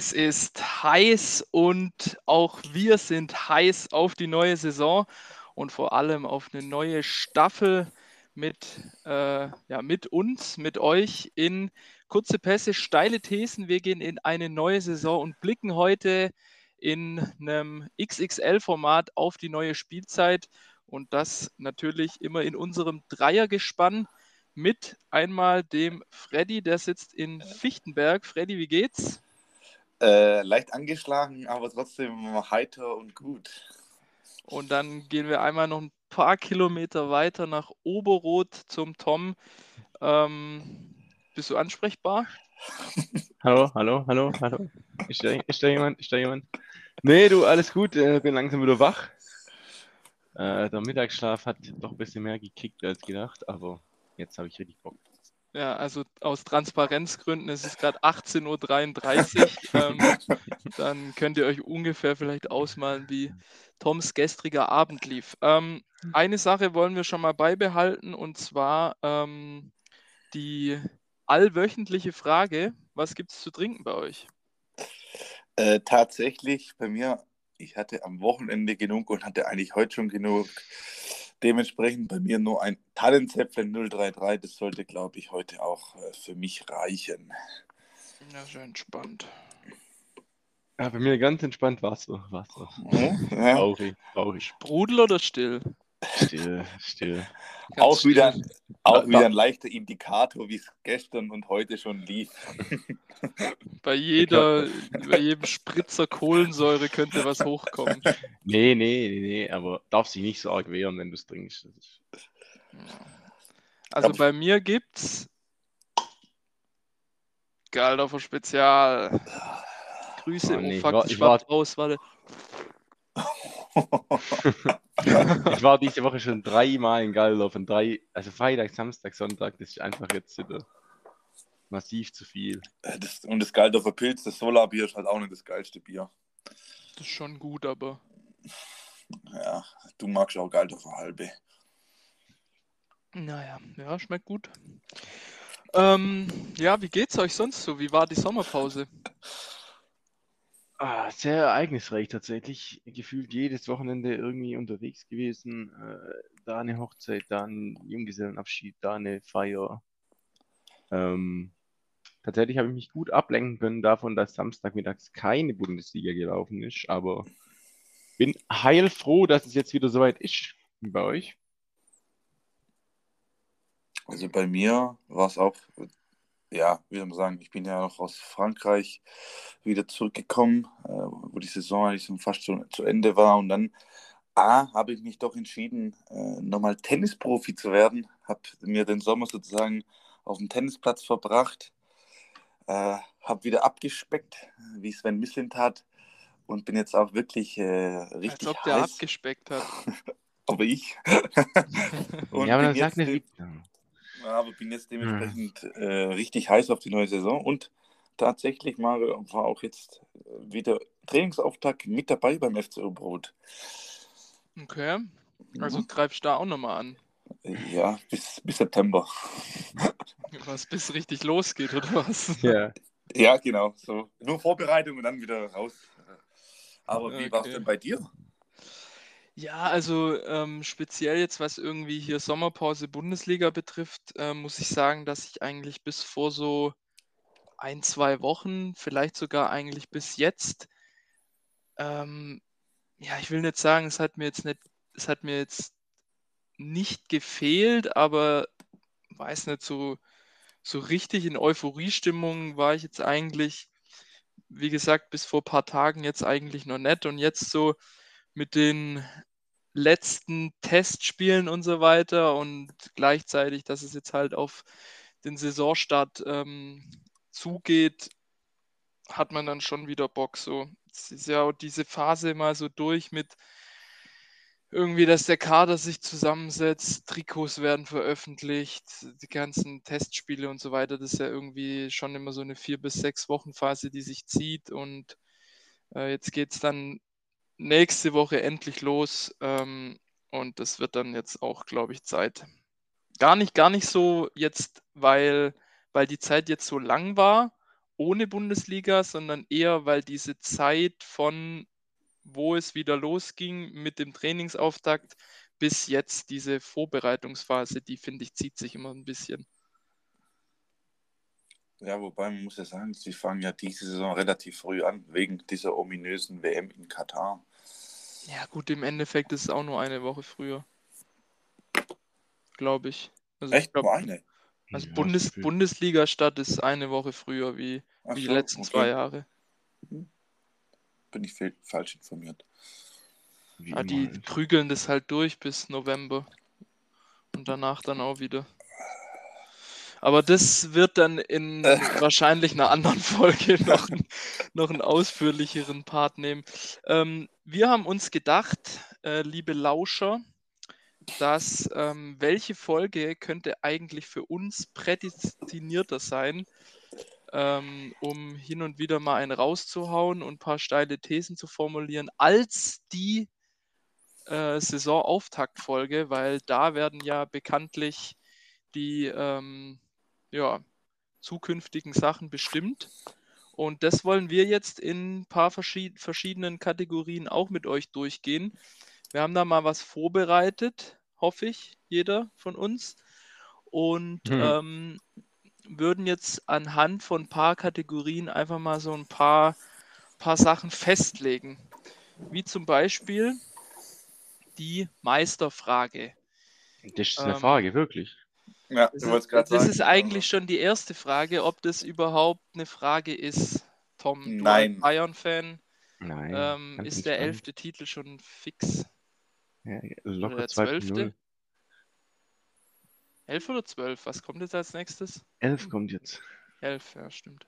Es ist heiß und auch wir sind heiß auf die neue Saison und vor allem auf eine neue Staffel mit, äh, ja, mit uns, mit euch in kurze Pässe, steile Thesen. Wir gehen in eine neue Saison und blicken heute in einem XXL-Format auf die neue Spielzeit und das natürlich immer in unserem Dreiergespann mit einmal dem Freddy, der sitzt in Fichtenberg. Freddy, wie geht's? Äh, leicht angeschlagen, aber trotzdem heiter und gut. Und dann gehen wir einmal noch ein paar Kilometer weiter nach Oberrot zum Tom. Ähm, bist du ansprechbar? Hallo, hallo, hallo, hallo. Ist da, ist da jemand? Ist da jemand? Nee, du, alles gut. Äh, bin langsam wieder wach. Äh, der Mittagsschlaf hat doch ein bisschen mehr gekickt als gedacht, aber jetzt habe ich richtig Bock. Ja, also aus Transparenzgründen, es ist gerade 18.33 Uhr. ähm, dann könnt ihr euch ungefähr vielleicht ausmalen, wie Toms gestriger Abend lief. Ähm, eine Sache wollen wir schon mal beibehalten und zwar ähm, die allwöchentliche Frage: Was gibt es zu trinken bei euch? Äh, tatsächlich bei mir, ich hatte am Wochenende genug und hatte eigentlich heute schon genug. Dementsprechend bei mir nur ein Tannenzäpfchen 033. Das sollte, glaube ich, heute auch äh, für mich reichen. Ja, sehr entspannt. Ja, bei mir ganz entspannt Wasser. Wasser. Ja, Traurig, traurig. Sprudel oder still? Still, still. Ganz Auch, wieder, still. auch Da- wieder ein leichter Indikator, wie es gestern und heute schon lief. Bei, jeder, bei jedem Spritzer Kohlensäure könnte was hochkommen. Nee, nee, nee, nee, aber darf sich nicht so arg wehren, wenn du es trinkst. Also bei mir gibt's Galdorfer Spezial. Grüße, Oh, oh, nee, fuck, ich war- ich war- aus, warte. Ich war diese Woche schon dreimal in Galdorf und drei, also Freitag, Samstag, Sonntag, das ist einfach jetzt wieder massiv zu viel. Das, und das Galdorfer Pilz, das Solarbier ist halt auch nicht das geilste Bier. Das ist schon gut, aber Ja, du magst auch Galdorfer Halbe. naja, ja, schmeckt gut. Ähm, ja, wie geht's euch sonst so? Wie war die Sommerpause? Ah, sehr ereignisreich tatsächlich. Gefühlt jedes Wochenende irgendwie unterwegs gewesen. Äh, da eine Hochzeit, da ein Junggesellenabschied, da eine Feier. Ähm, tatsächlich habe ich mich gut ablenken können davon, dass Samstagmittags keine Bundesliga gelaufen ist, aber bin heilfroh, dass es jetzt wieder soweit ist. Bei euch? Also bei mir war es auch, ja, wie soll man sagen, ich bin ja noch aus Frankreich wieder zurückgekommen, äh, wo die Saison eigentlich so fast schon zu Ende war. Und dann, A, habe ich mich doch entschieden, äh, nochmal Tennisprofi zu werden. Habe mir den Sommer sozusagen auf dem Tennisplatz verbracht. Äh, habe wieder abgespeckt, wie Sven Mislint hat. Und bin jetzt auch wirklich äh, Als richtig ob der heiß. abgespeckt hat. Aber ich. Und ja, aber bin dann sag jetzt, nicht, aber bin jetzt dementsprechend äh, richtig heiß auf die neue Saison und tatsächlich Mario war auch jetzt äh, wieder Trainingsauftakt mit dabei beim FC Brot. Okay, also Mhm. greifst da auch nochmal an. Ja, bis, bis September. Was bis richtig losgeht, oder was? Ja. Ja, genau. So. Nur Vorbereitung und dann wieder raus. Aber wie war es Okay. denn bei dir? Ja, also ähm, speziell jetzt, was irgendwie hier Sommerpause Bundesliga betrifft, äh, muss ich sagen, dass ich eigentlich bis vor so ein, zwei Wochen, vielleicht sogar eigentlich bis jetzt, ähm, ja, ich will nicht sagen, es hat mir jetzt nicht, es hat mir jetzt nicht gefehlt, aber weiß nicht, so, so richtig in Euphoriestimmung war ich jetzt eigentlich, wie gesagt, bis vor ein paar Tagen jetzt eigentlich noch nicht. Und jetzt so mit den letzten Testspielen und so weiter und gleichzeitig, dass es jetzt halt auf den Saisonstart ähm, zugeht, hat man dann schon wieder Bock. So, es ist ja auch diese Phase mal so durch mit irgendwie, dass der Kader sich zusammensetzt, Trikots werden veröffentlicht, die ganzen Testspiele und so weiter. Das ist ja irgendwie schon immer so eine vier bis sechs Wochen Phase, die sich zieht und äh, jetzt geht es dann nächste Woche endlich los ähm, und das wird dann jetzt auch, glaube ich, Zeit. Gar nicht, gar nicht so jetzt, weil, weil die Zeit jetzt so lang war ohne Bundesliga, sondern eher, weil diese Zeit von wo es wieder losging mit dem Trainingsauftakt bis jetzt diese Vorbereitungsphase, die finde ich zieht sich immer ein bisschen. Ja, wobei man muss ja sagen, sie fangen ja diese Saison relativ früh an, wegen dieser ominösen WM in Katar. Ja, gut, im Endeffekt ist es auch nur eine Woche früher. Glaube ich. Also Echt? Ich glaub, nur eine? Also ja, Bundes Bundesliga-Stadt ist eine Woche früher wie, wie so, die letzten okay. zwei Jahre. Hm. Bin ich falsch informiert. Ja, die prügeln das halt durch bis November. Und danach dann auch wieder. Aber das wird dann in äh. wahrscheinlich einer anderen Folge noch, noch einen ausführlicheren Part nehmen. Ähm, wir haben uns gedacht, äh, liebe Lauscher, dass ähm, welche Folge könnte eigentlich für uns prädestinierter sein, ähm, um hin und wieder mal einen rauszuhauen und ein paar steile Thesen zu formulieren, als die äh, Saisonauftaktfolge, weil da werden ja bekanntlich die ähm, ja, zukünftigen Sachen bestimmt. Und das wollen wir jetzt in ein paar verschied verschiedenen Kategorien auch mit euch durchgehen. Wir haben da mal was vorbereitet, hoffe ich, jeder von uns. Und hm. ähm, würden jetzt anhand von ein paar Kategorien einfach mal so ein paar, paar Sachen festlegen. Wie zum Beispiel die Meisterfrage. Das ist eine ähm, Frage, wirklich. Ja, das, ist, das sagen, ist eigentlich schon die erste Frage, ob das überhaupt eine Frage ist. Tom, du Nein. Bayern-Fan. Nein. Ähm, ist der elfte Titel schon fix? Ja, locker oder der zwölfte? 11 oder 12? Was kommt jetzt als nächstes? 11 kommt jetzt. 11, ja, stimmt.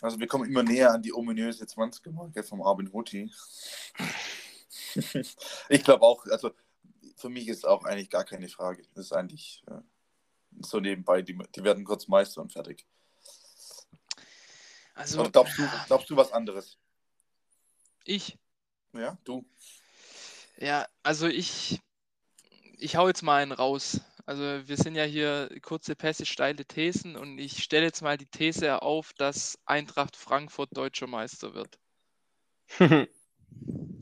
Also wir kommen immer näher an die ominöse 20er-Marke vom Armin Hutti. ich glaube auch, also für mich ist auch eigentlich gar keine Frage. Das ist eigentlich äh, so nebenbei. Die, die werden kurz Meister und fertig. Also, Oder glaubst du, glaubst du was anderes? Ich? Ja, du. Ja, also ich, ich hau jetzt mal einen raus. Also wir sind ja hier kurze Pässe, steile Thesen und ich stelle jetzt mal die These auf, dass Eintracht Frankfurt deutscher Meister wird.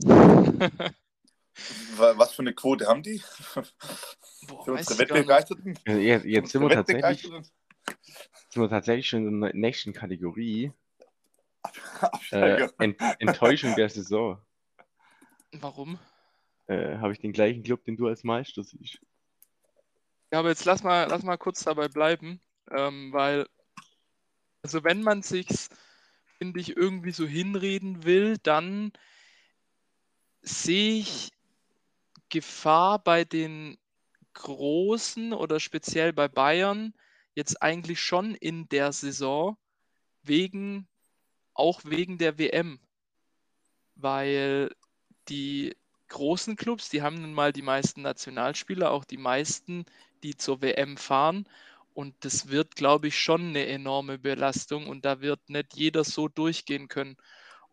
Was für eine Quote haben die? Boah, für unsere Wettbegeisterten? Jetzt, jetzt sind, wir tatsächlich, sind wir tatsächlich schon in der nächsten Kategorie. äh, Ent Enttäuschung der Saison. Warum? Äh, Habe ich den gleichen Club, den du als Meister siehst. Ja, aber jetzt lass mal, lass mal kurz dabei bleiben, ähm, weil, also wenn man sich's, finde ich, irgendwie so hinreden will, dann sehe ich Gefahr bei den Großen oder speziell bei Bayern jetzt eigentlich schon in der Saison wegen auch wegen der WM, weil die großen Clubs, die haben nun mal die meisten Nationalspieler, auch die meisten, die zur WM fahren. Und das wird, glaube ich, schon eine enorme Belastung. Und da wird nicht jeder so durchgehen können.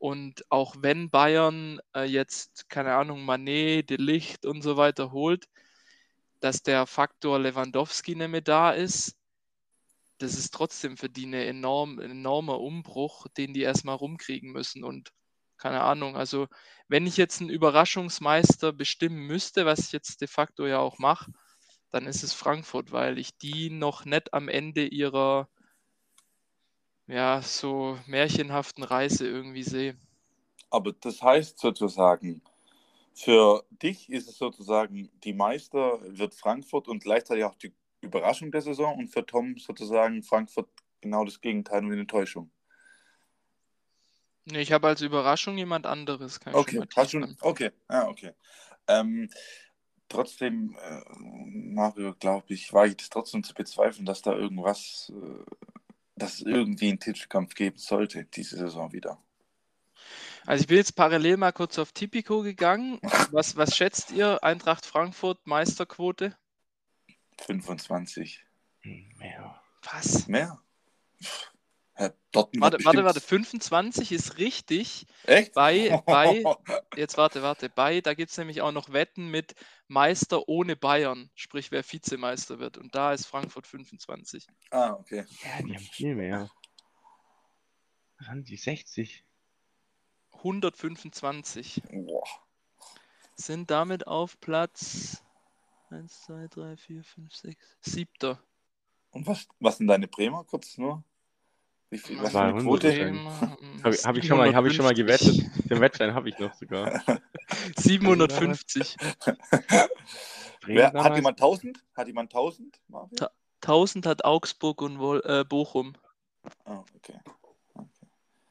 Und auch wenn Bayern äh, jetzt, keine Ahnung, Manet, De Licht und so weiter holt, dass der Faktor Lewandowski nicht mehr da ist, das ist trotzdem für die eine enorm, ein enormer Umbruch, den die erstmal rumkriegen müssen. Und keine Ahnung, also wenn ich jetzt einen Überraschungsmeister bestimmen müsste, was ich jetzt de facto ja auch mache, dann ist es Frankfurt, weil ich die noch nicht am Ende ihrer ja, so märchenhaften Reise irgendwie sehe. Aber das heißt sozusagen, für dich ist es sozusagen, die Meister wird Frankfurt und gleichzeitig auch die Überraschung der Saison und für Tom sozusagen Frankfurt genau das Gegenteil und eine Enttäuschung. Nee, ich habe als Überraschung jemand anderes. okay, hast schon, okay, ja, okay. Ähm, trotzdem, äh, Mario, glaube ich, war ich das trotzdem zu bezweifeln, dass da irgendwas äh, dass es irgendwie einen Titelkampf geben sollte, diese Saison wieder. Also ich bin jetzt parallel mal kurz auf Tipico gegangen. Was, was schätzt ihr? Eintracht Frankfurt, Meisterquote? 25. Mehr. Was? Mehr? Warte, warte, warte, 25 ist richtig. Echt? Bei, bei, jetzt warte, warte, bei, da gibt es nämlich auch noch Wetten mit Meister ohne Bayern, sprich wer Vizemeister wird. Und da ist Frankfurt 25. Ah, okay. Ja, die haben viel mehr. Was haben die? 60? 125. Boah. Sind damit auf Platz 1, 2, 3, 4, 5, 6, 7. Und was, was sind deine Bremer kurz nur? Wie viel, was für War eine 100 Quote? Bremen, Habe ich, hab ich, schon mal- hab ich schon mal 750. gewettet. Den Wettschein habe ich noch sogar. 750. Bremen Wer, hat jemand 1000? Hat jemand 1000? Marvin? Ta- 1000 hat Augsburg und Wol äh, Bochum. Ah, okay.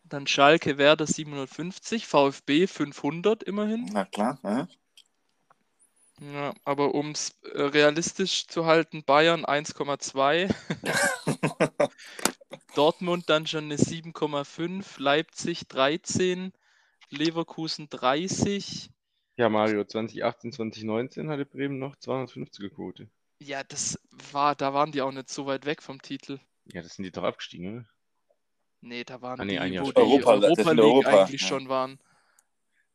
Dann Schalke, Werder 750, VfB 500 immerhin. Na klar. Ja. Ja, aber um es äh, realistisch zu halten, Bayern 1,2, Dortmund dann schon eine 7,5, Leipzig 13, Leverkusen 30. Ja, Mario, 2018, 2019 hatte Bremen noch 250er Quote. Ja, das war, da waren die auch nicht so weit weg vom Titel. Ja, das sind die doch abgestiegen, oder? Nee, da waren Ah, nee, die, wo die Europa- das Europa League Europa, eigentlich ja. schon waren.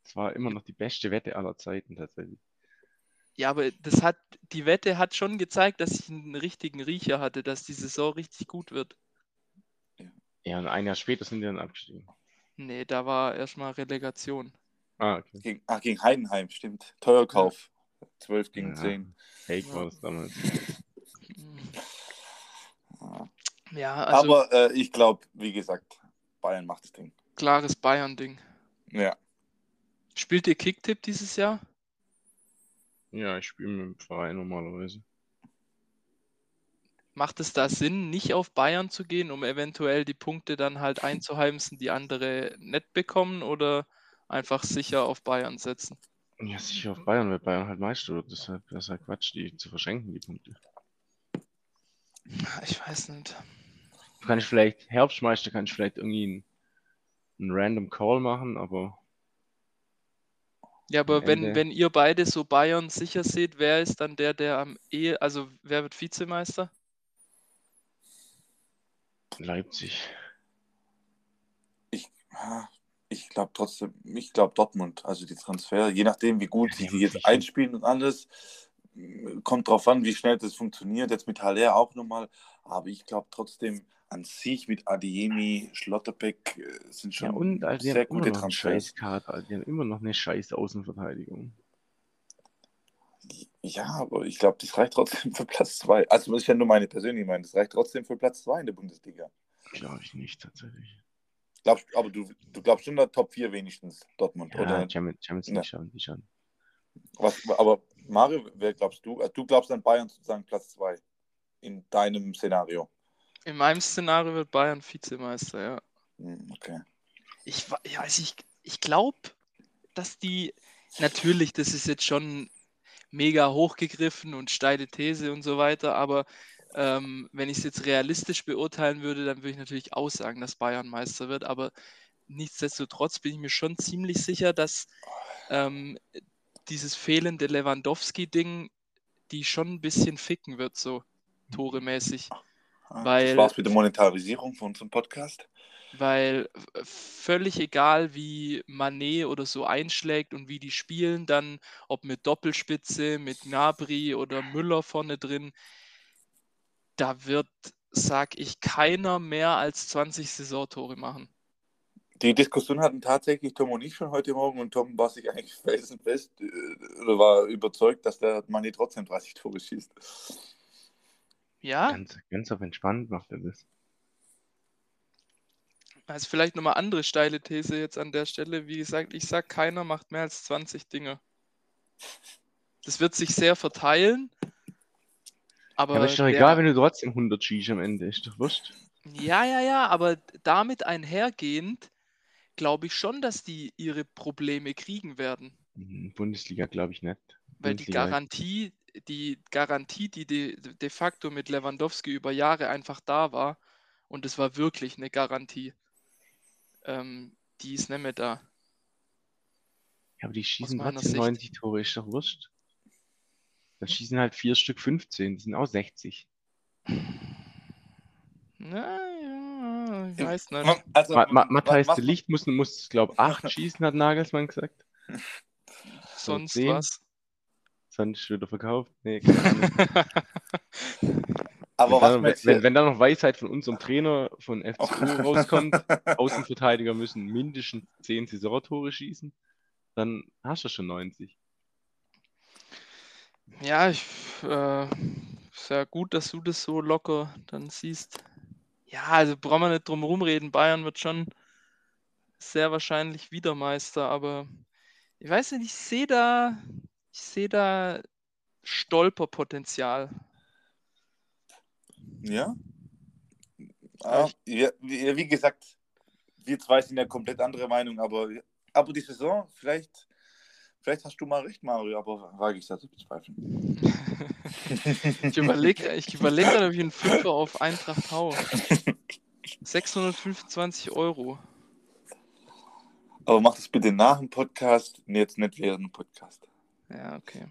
Das war immer noch die beste Wette aller Zeiten tatsächlich. Ja, aber das hat, die Wette hat schon gezeigt, dass ich einen richtigen Riecher hatte, dass die Saison richtig gut wird. Ja, und ein Jahr später sind die dann abgestiegen. Nee, da war erstmal Relegation. Ah, okay. Gegen, ach, gegen Heidenheim, stimmt. Teuerkauf. 12 gegen Ja. 10. Fake Ja. war das damals. Ja. Ja, also Aber äh, ich glaube, wie gesagt, Bayern macht das Ding. klares Bayern-Ding. Ja. Spielt ihr Kicktipp dieses Jahr? Ja, ich spiele mit dem Verein normalerweise. Macht es da Sinn, nicht auf Bayern zu gehen, um eventuell die Punkte dann halt einzuheimsen, die andere nicht bekommen oder einfach sicher auf Bayern setzen? Ja, sicher auf Bayern, weil Bayern halt Meister wird. Deshalb das ist halt Quatsch, die zu verschenken, die Punkte. Ich weiß nicht. Du kannst vielleicht, Herbstmeister kannst du vielleicht irgendwie einen, einen random Call machen, aber Ja, aber wenn, Ende- wenn ihr beide so Bayern sicher seht, wer ist dann der, der am eh, also wer wird Vizemeister? Leipzig. Ich, ah, ich glaube trotzdem, ich glaube Dortmund, also die Transfer, je nachdem, wie gut Ja, sie die jetzt einspielen und alles, kommt drauf an, wie schnell das funktioniert. Jetzt mit Haller auch nochmal, aber ich glaube trotzdem an sich mit Adiemi, Schlotterbeck äh, sind Ja, schon und Alter, die sehr haben immer gute Transfers. scheiß Kader, Alter. Die haben immer noch eine scheiß Außenverteidigung. Ja, aber ich glaube, das reicht trotzdem für Platz zwei. Also das ist ja nur meine persönliche Meinung, das reicht trotzdem für Platz zwei in der Bundesliga. Glaube ich nicht, tatsächlich. Glaubst, aber du, du glaubst schon der Top 4 wenigstens, Dortmund, Ja, oder? Champions, Champions Ja. League schauen die schon. Was, aber Mario, wer glaubst du? Also, du glaubst an Bayern sozusagen Platz 2 in deinem Szenario. In meinem Szenario wird Bayern Vizemeister, ja. Hm, Okay. Ich, ja, also ich, ich glaube, dass die, natürlich, das ist jetzt schon mega hochgegriffen und steile These und so weiter, aber ähm, wenn ich es jetzt realistisch beurteilen würde, dann würde ich natürlich auch sagen, dass Bayern Meister wird, aber nichtsdestotrotz bin ich mir schon ziemlich sicher, dass ähm, dieses fehlende Lewandowski-Ding die schon ein bisschen ficken wird, so toremäßig. Ah, Weil- das war's mit der Monetarisierung von unserem Podcast. Weil völlig egal, wie Manet oder so einschlägt und wie die spielen, dann ob mit Doppelspitze, mit Gnabry oder Müller vorne drin, da wird, sag ich, keiner mehr als 20 Saisontore machen. Die Diskussion hatten tatsächlich Tom und ich schon heute Morgen und Tom war sich eigentlich felsenfest äh, oder war überzeugt, dass der Mani trotzdem 30 Tore schießt. Ja, Ganz, ganz auf entspannt macht er das. Also vielleicht nochmal andere steile These jetzt an der Stelle. Wie gesagt, ich sag, keiner macht mehr als 20 Dinge. Das wird sich sehr verteilen. Aber Ja, aber ist doch der- egal, wenn du trotzdem 100 schießt am Ende. Ist doch wurscht. Ja, ja, ja, aber damit einhergehend glaube ich schon, dass die ihre Probleme kriegen werden. Mhm, Bundesliga glaube ich nicht. Weil die Garantie, die Garantie, die de, de facto mit Lewandowski über Jahre einfach da war, und es war wirklich eine Garantie, ähm, die ist nicht mehr da. Ja, aber die schießen trotzdem Sicht. 90 Tore, ist doch wurscht. Dann schießen halt vier Stück 15, das sind auch 60. Na, ja, ich weiß nicht. Also, Ma Ma was- de Licht muss, muss glaube ich, 8 schießen, hat Nagelsmann gesagt. Sonst was. Sonst wieder verkauft. Nee, keine Ahnung. Aber wenn, was dann, wenn, wenn dann noch Weisheit von unserem Trainer von FCU rauskommt, Außenverteidiger müssen mindestens 10 Saisontore schießen, dann hast du schon 90. Ja, ich, äh, ist ja gut, dass du das so locker dann siehst. Ja, also brauchen wir nicht drum rumreden. Bayern wird schon sehr wahrscheinlich wieder Meister, aber ich weiß nicht, ich sehe da, ich sehe da Stolperpotenzial. Ja. Ah, ja, wie, gesagt, wir zwei sind ja komplett andere Meinung, aber, aber die Saison, vielleicht, vielleicht hast du mal recht, Mario, aber wage ich das zu bezweifeln. Ich überlege ich überleg gerade, ob ich einen Fünfer auf Eintracht hau. 625 Euro. Aber mach das bitte nach dem Podcast, jetzt nicht während dem Podcast. Ja, okay.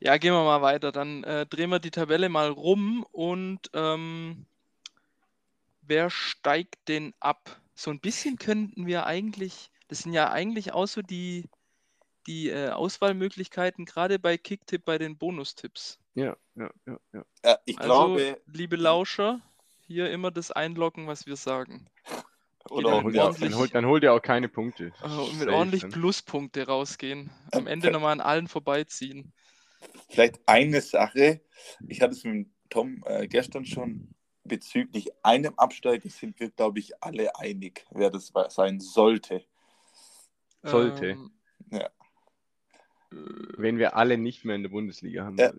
Ja, gehen wir mal weiter. Dann äh, drehen wir die Tabelle mal rum und ähm, wer steigt denn ab? So ein bisschen könnten wir eigentlich, das sind ja eigentlich auch so die, die äh, Auswahlmöglichkeiten, gerade bei Kicktipp bei den Bonustipps. Ja, ja, ja, ja. Ja, ich Also, glaube, liebe Lauscher, hier immer das einloggen, was wir sagen. Oder dann auch, holt ja, er- Dann holt, dann holt er auch keine Punkte. Äh, und mit ordentlich dann. Pluspunkte rausgehen. Am Ende nochmal an allen vorbeiziehen. vielleicht eine Sache, ich hatte es mit Tom äh, gestern schon, bezüglich einem Absteiger sind wir, glaube ich, alle einig, wer das sein sollte. Sollte. Ähm, Ja. äh, Wenn wir alle nicht mehr in der Bundesliga haben Ja.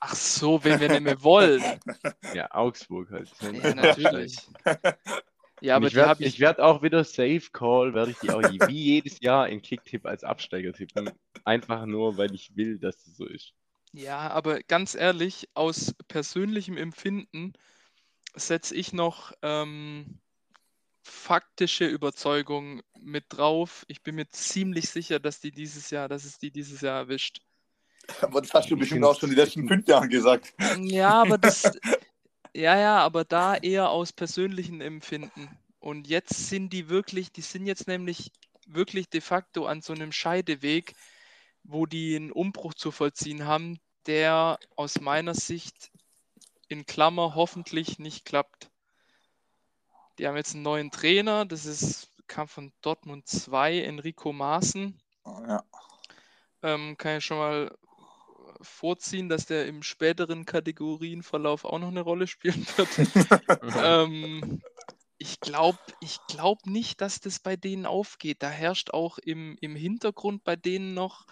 Ach so, wenn wir nicht mehr wollen. Ja, Augsburg halt. Ja, natürlich. Ja, aber ich werde ich. werd auch wieder Safe Call, werde ich die auch wie jedes Jahr in Kicktipp als Absteiger tippen. Einfach nur, weil ich will, dass es so ist. Ja, aber ganz ehrlich, aus persönlichem Empfinden setze ich noch ähm, faktische Überzeugung mit drauf. Ich bin mir ziemlich sicher, dass die dieses Jahr, dass es die dieses Jahr erwischt. Aber das hast du Ich bestimmt auch schon die letzten fünf Jahre gesagt. Ja, aber das, ja, ja, aber da eher aus persönlichem Empfinden. Und jetzt sind die wirklich, die sind jetzt nämlich wirklich de facto an so einem Scheideweg, wo die einen Umbruch zu vollziehen haben, der aus meiner Sicht in Klammer hoffentlich nicht klappt. Die haben jetzt einen neuen Trainer, das ist, kam von Dortmund 2, Enrico Maaßen. Ja. Ähm, kann ich schon mal vorziehen, dass der im späteren Kategorienverlauf auch noch eine Rolle spielen wird. ähm, ich glaube ich glaub nicht, dass das bei denen aufgeht. Da herrscht auch im, im Hintergrund bei denen noch,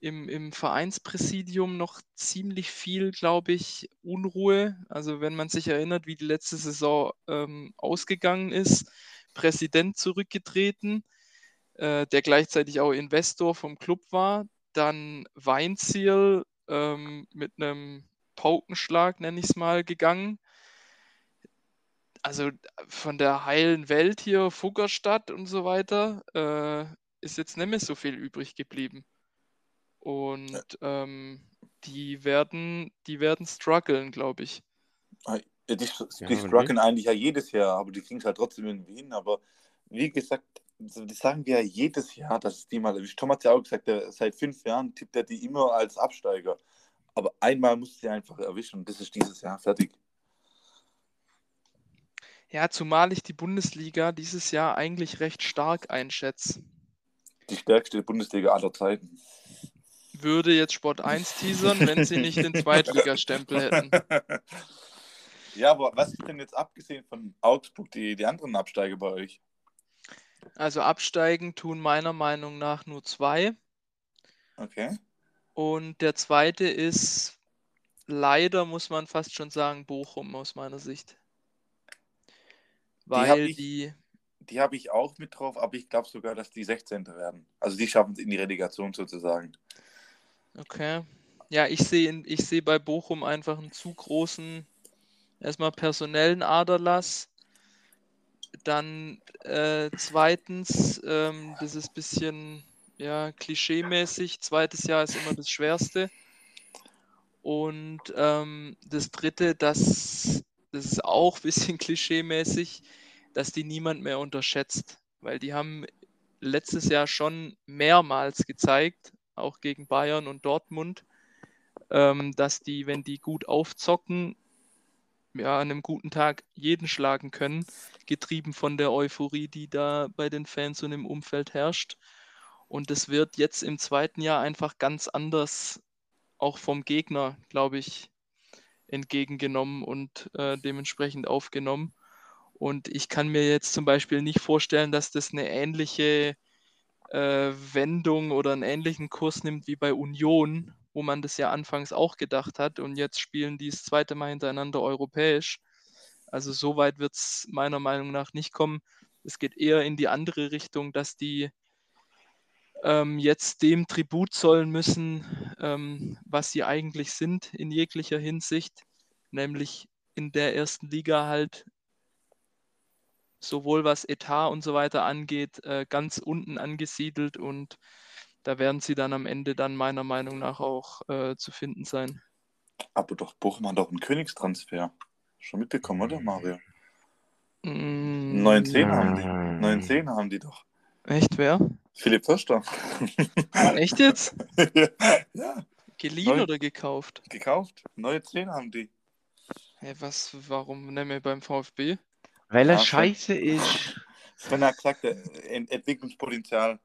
im, im Vereinspräsidium noch ziemlich viel, glaube ich, Unruhe. Also wenn man sich erinnert, wie die letzte Saison ähm, ausgegangen ist, Präsident zurückgetreten, äh, der gleichzeitig auch Investor vom Club war, dann Weinziel ähm, mit einem Paukenschlag, nenne ich es mal, gegangen. Also von der heilen Welt hier, Fuggerstadt und so weiter, äh, ist jetzt nicht mehr so viel übrig geblieben. Und ähm, die werden, die werden strugglen, glaube ich. Ja, die die Ja, strugglen eigentlich ja jedes Jahr, aber die kriegen es halt trotzdem irgendwie hin. Aber wie gesagt, das sagen wir ja jedes Jahr, dass es die mal erwischt. Tom hat ja auch gesagt, der, seit fünf Jahren tippt er die immer als Absteiger. Aber einmal muss sie einfach erwischen und das ist dieses Jahr fertig. Ja, zumal ich die Bundesliga dieses Jahr eigentlich recht stark einschätze. Die stärkste Bundesliga aller Zeiten. Würde jetzt Sport 1 teasern, wenn sie nicht den Zweitligastempel hätten. Ja, aber was ist denn jetzt abgesehen von Augsburg die, die anderen Absteiger bei euch? Also absteigen tun meiner Meinung nach nur zwei. Okay. Und der zweite ist leider, muss man fast schon sagen, Bochum aus meiner Sicht. Weil ich- die, Die habe ich auch mit drauf, aber ich glaube sogar, dass die 16. werden. Also die schaffen es in die Relegation sozusagen. okay. Ja, ich sehe ich sehe bei Bochum einfach einen zu großen, erstmal personellen Aderlass. Dann äh, zweitens, ähm, das ist ein bisschen ja, klischeemäßig. Zweites Jahr ist immer das Schwerste. Und ähm, das dritte, das, das ist auch ein bisschen klischeemäßig, dass die niemand mehr unterschätzt. Weil die haben letztes Jahr schon mehrmals gezeigt, auch gegen Bayern und Dortmund, ähm, dass die, wenn die gut aufzocken, ja, an einem guten Tag jeden schlagen können, getrieben von der Euphorie, die da bei den Fans und im Umfeld herrscht. Und das wird jetzt im zweiten Jahr einfach ganz anders auch vom Gegner, glaube ich, entgegengenommen und äh, dementsprechend aufgenommen. Und ich kann mir jetzt zum Beispiel nicht vorstellen, dass das eine ähnliche äh, Wendung oder einen ähnlichen Kurs nimmt wie bei Union, wo man das ja anfangs auch gedacht hat. Und jetzt spielen die das zweite Mal hintereinander europäisch. Also so weit wird es meiner Meinung nach nicht kommen. Es geht eher in die andere Richtung, dass die ähm, jetzt dem Tribut zollen müssen, ähm, was sie eigentlich sind in jeglicher Hinsicht, nämlich in der ersten Liga halt sowohl was Etat und so weiter angeht, äh, ganz unten angesiedelt und da werden sie dann am Ende dann meiner Meinung nach auch äh, zu finden sein. Aber doch, Bochum hat doch einen Königstransfer. Schon mitbekommen, oder Mario? Mm, 19 haben die. 19 haben die doch. Echt, wer? Philipp Förster. Echt jetzt? ja, Geliehen Neu- oder gekauft? gekauft. Neue 10 haben die. Hä, was, warum nennen wir beim VfB? Weil er Ja, scheiße ist. Sven hat gesagt, Ent Entwicklungspotenzial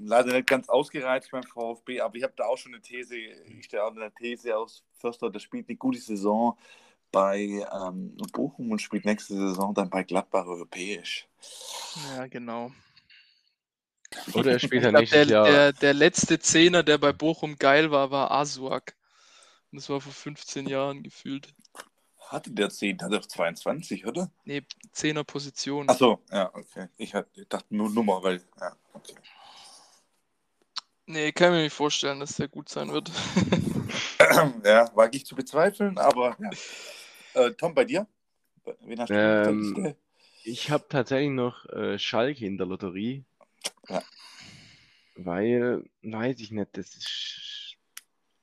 leider nicht ganz ausgereizt beim VfB, aber ich habe da auch schon eine These, ich stehe auch in der These aus Förster, der spielt eine gute Saison bei ähm, Bochum und spielt nächste Saison dann bei Gladbach europäisch. Ja, genau. Oder er spielt Ich ja nächstes der, der, der letzte Zehner, der bei Bochum geil war, war Asuak. Und Das war vor 15 Jahren gefühlt. Hatte der 10, hat doch 22, oder? Nee, Zehner Position. Achso, ja, okay. Ich, hatte, ich dachte nur Nummer, weil, ja, okay. Nee, kann mir nicht vorstellen, dass der gut sein wird. ja, wage ich zu bezweifeln, aber ja. Äh, Tom, bei dir? Wen hast du Ähm, Ich habe tatsächlich noch äh, Schalke in der Lotterie. Ja. Weil, weiß ich nicht, das ist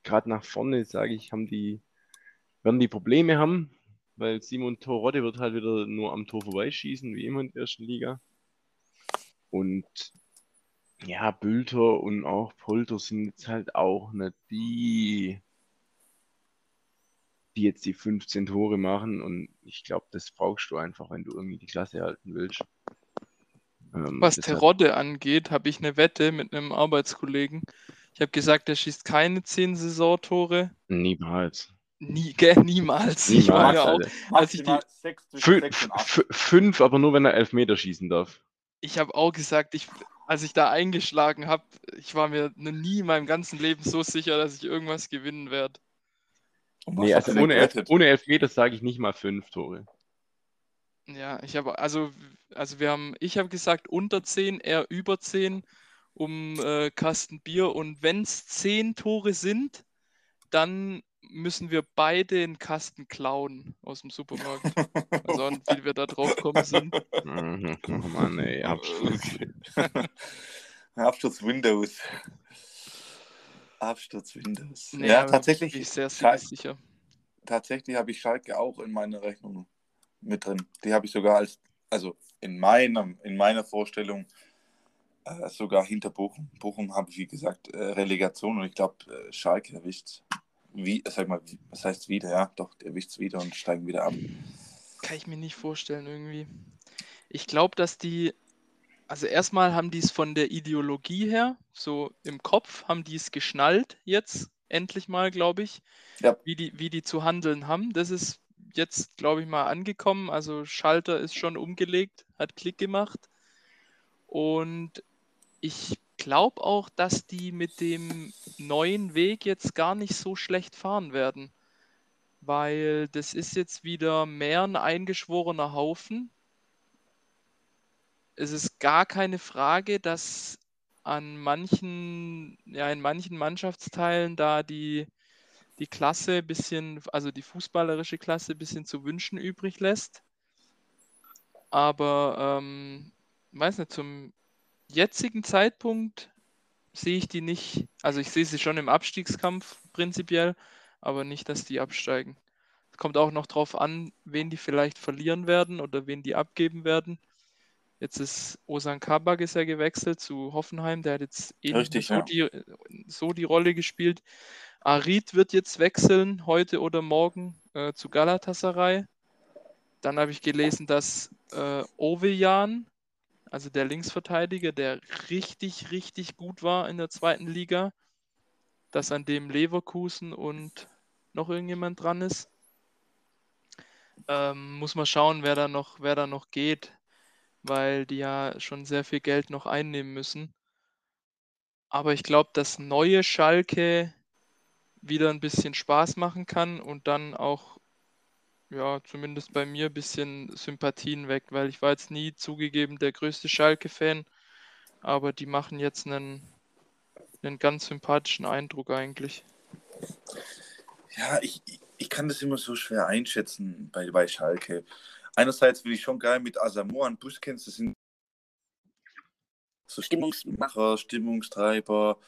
gerade nach vorne, sage ich, haben die, werden die Probleme haben, weil Simon Torode wird halt wieder nur am Tor vorbeischießen, wie immer in der ersten Liga. Und ja, Bülter und auch Polter sind jetzt halt auch nicht die, die jetzt die 15 Tore machen. Und ich glaube, das brauchst du einfach, wenn du irgendwie die Klasse halten willst. Ähm, Was Terodde angeht, habe ich eine Wette mit einem Arbeitskollegen. Ich habe gesagt, er schießt keine 10 Saisontore. Niemals. Nie, gell, niemals. Ich war Niemals, ja auch, als ich die- Maximal sechs zwischen Fün sechs und acht. f- fünf, aber nur wenn er Elfmeter schießen darf. ich habe auch gesagt, ich, als ich da eingeschlagen habe, ich war mir noch nie in meinem ganzen Leben so sicher, dass ich irgendwas gewinnen werde. Nee, also ohne, Elf ohne Elfmeter sage ich nicht mal fünf Tore. Ja, ich habe, also, also wir haben, ich habe gesagt unter 10, er über 10 um äh, Kasten Bier und wenn es 10 Tore sind, dann müssen wir beide einen Kasten klauen aus dem Supermarkt. Also und wie wir da drauf kommen sind. Oh Mann, ey, Abschluss. Absturz Windows. Absturz Windows. Nee, ja, tatsächlich. Bin ich sehr Schal- sicher. tatsächlich habe ich Schalke auch in meiner Rechnung mit drin. Die habe ich sogar als, also in meiner, in meiner Vorstellung äh, sogar hinter Bochum. Bochum habe ich, wie gesagt, äh, Relegation und ich glaube, äh, Schalke erwischt wie, sag mal, was heißt wieder, ja, doch, erwischt es wieder und steigen wieder ab. Kann ich mir nicht vorstellen irgendwie. Ich glaube, dass die, also erstmal haben die es von der Ideologie her, so im Kopf, haben die es geschnallt jetzt, endlich mal, glaube ich, Ja. wie, die, wie die zu handeln haben. Das ist jetzt, glaube ich, mal angekommen. Also Schalter ist schon umgelegt, hat Klick gemacht. Und ich glaube auch, dass die mit dem neuen Weg jetzt gar nicht so schlecht fahren werden weil das ist jetzt wieder mehr ein eingeschworener Haufen. Es ist gar keine Frage, dass an manchen, ja, in manchen Mannschaftsteilen da die, die Klasse bisschen, also die fußballerische Klasse ein bisschen zu wünschen übrig lässt. Aber, ähm, weiß nicht, zum jetzigen Zeitpunkt sehe ich die nicht, also ich sehe sie schon im Abstiegskampf prinzipiell, aber nicht, dass die absteigen. Es kommt auch noch drauf an, wen die vielleicht verlieren werden oder wen die abgeben werden. Jetzt ist Osan Kabak ist ja gewechselt zu Hoffenheim, der hat jetzt eh Richtig, so, ja. die, so die Rolle gespielt. Arid wird jetzt wechseln, heute oder morgen, äh, zu Galatasaray. Dann habe ich gelesen, dass äh, Ovejan, also der Linksverteidiger, der richtig, richtig gut war in der zweiten Liga, dass an dem Leverkusen und noch irgendjemand dran ist. Ähm, muss man schauen, wer da noch, wer da noch geht, weil die ja schon sehr viel Geld noch einnehmen müssen. Aber ich glaube, dass neue Schalke wieder ein bisschen Spaß machen kann und dann auch, ja, zumindest bei mir ein bisschen Sympathien weckt, weil ich war jetzt nie zugegeben der größte Schalke-Fan, aber die machen jetzt einen, einen ganz sympathischen Eindruck eigentlich. Ja, ich, ich kann das immer so schwer einschätzen bei, bei Schalke. Einerseits will ich schon geil mit Asamoah und Buskens, das sind so Stimmungsmacher, Stimmungstreiber,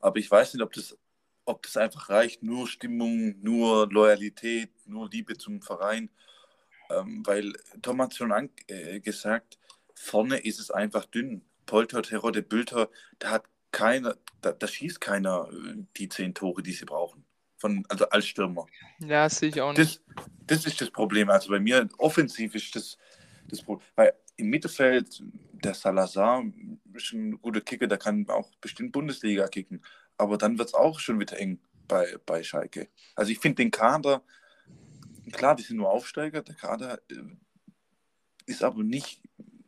aber ich weiß nicht, ob das, ob das einfach reicht, nur Stimmung, nur Loyalität, nur Liebe zum Verein, ähm, weil Tom hat schon an, äh, gesagt, vorne ist es einfach dünn. Polter, Terodde, Bülter, da hat keiner, da, da schießt keiner äh, die zehn Tore, die sie brauchen von, also als Stürmer. Ja, sehe ich auch nicht. Das, das ist das Problem. Also bei mir offensiv ist das das Problem. Weil im Mittelfeld, der Salazar ist ein guter Kicker, der kann auch bestimmt Bundesliga kicken. Aber dann wird es auch schon wieder eng bei, bei Schalke. Also ich finde den Kader, klar, die sind nur Aufsteiger, der Kader äh, ist aber nicht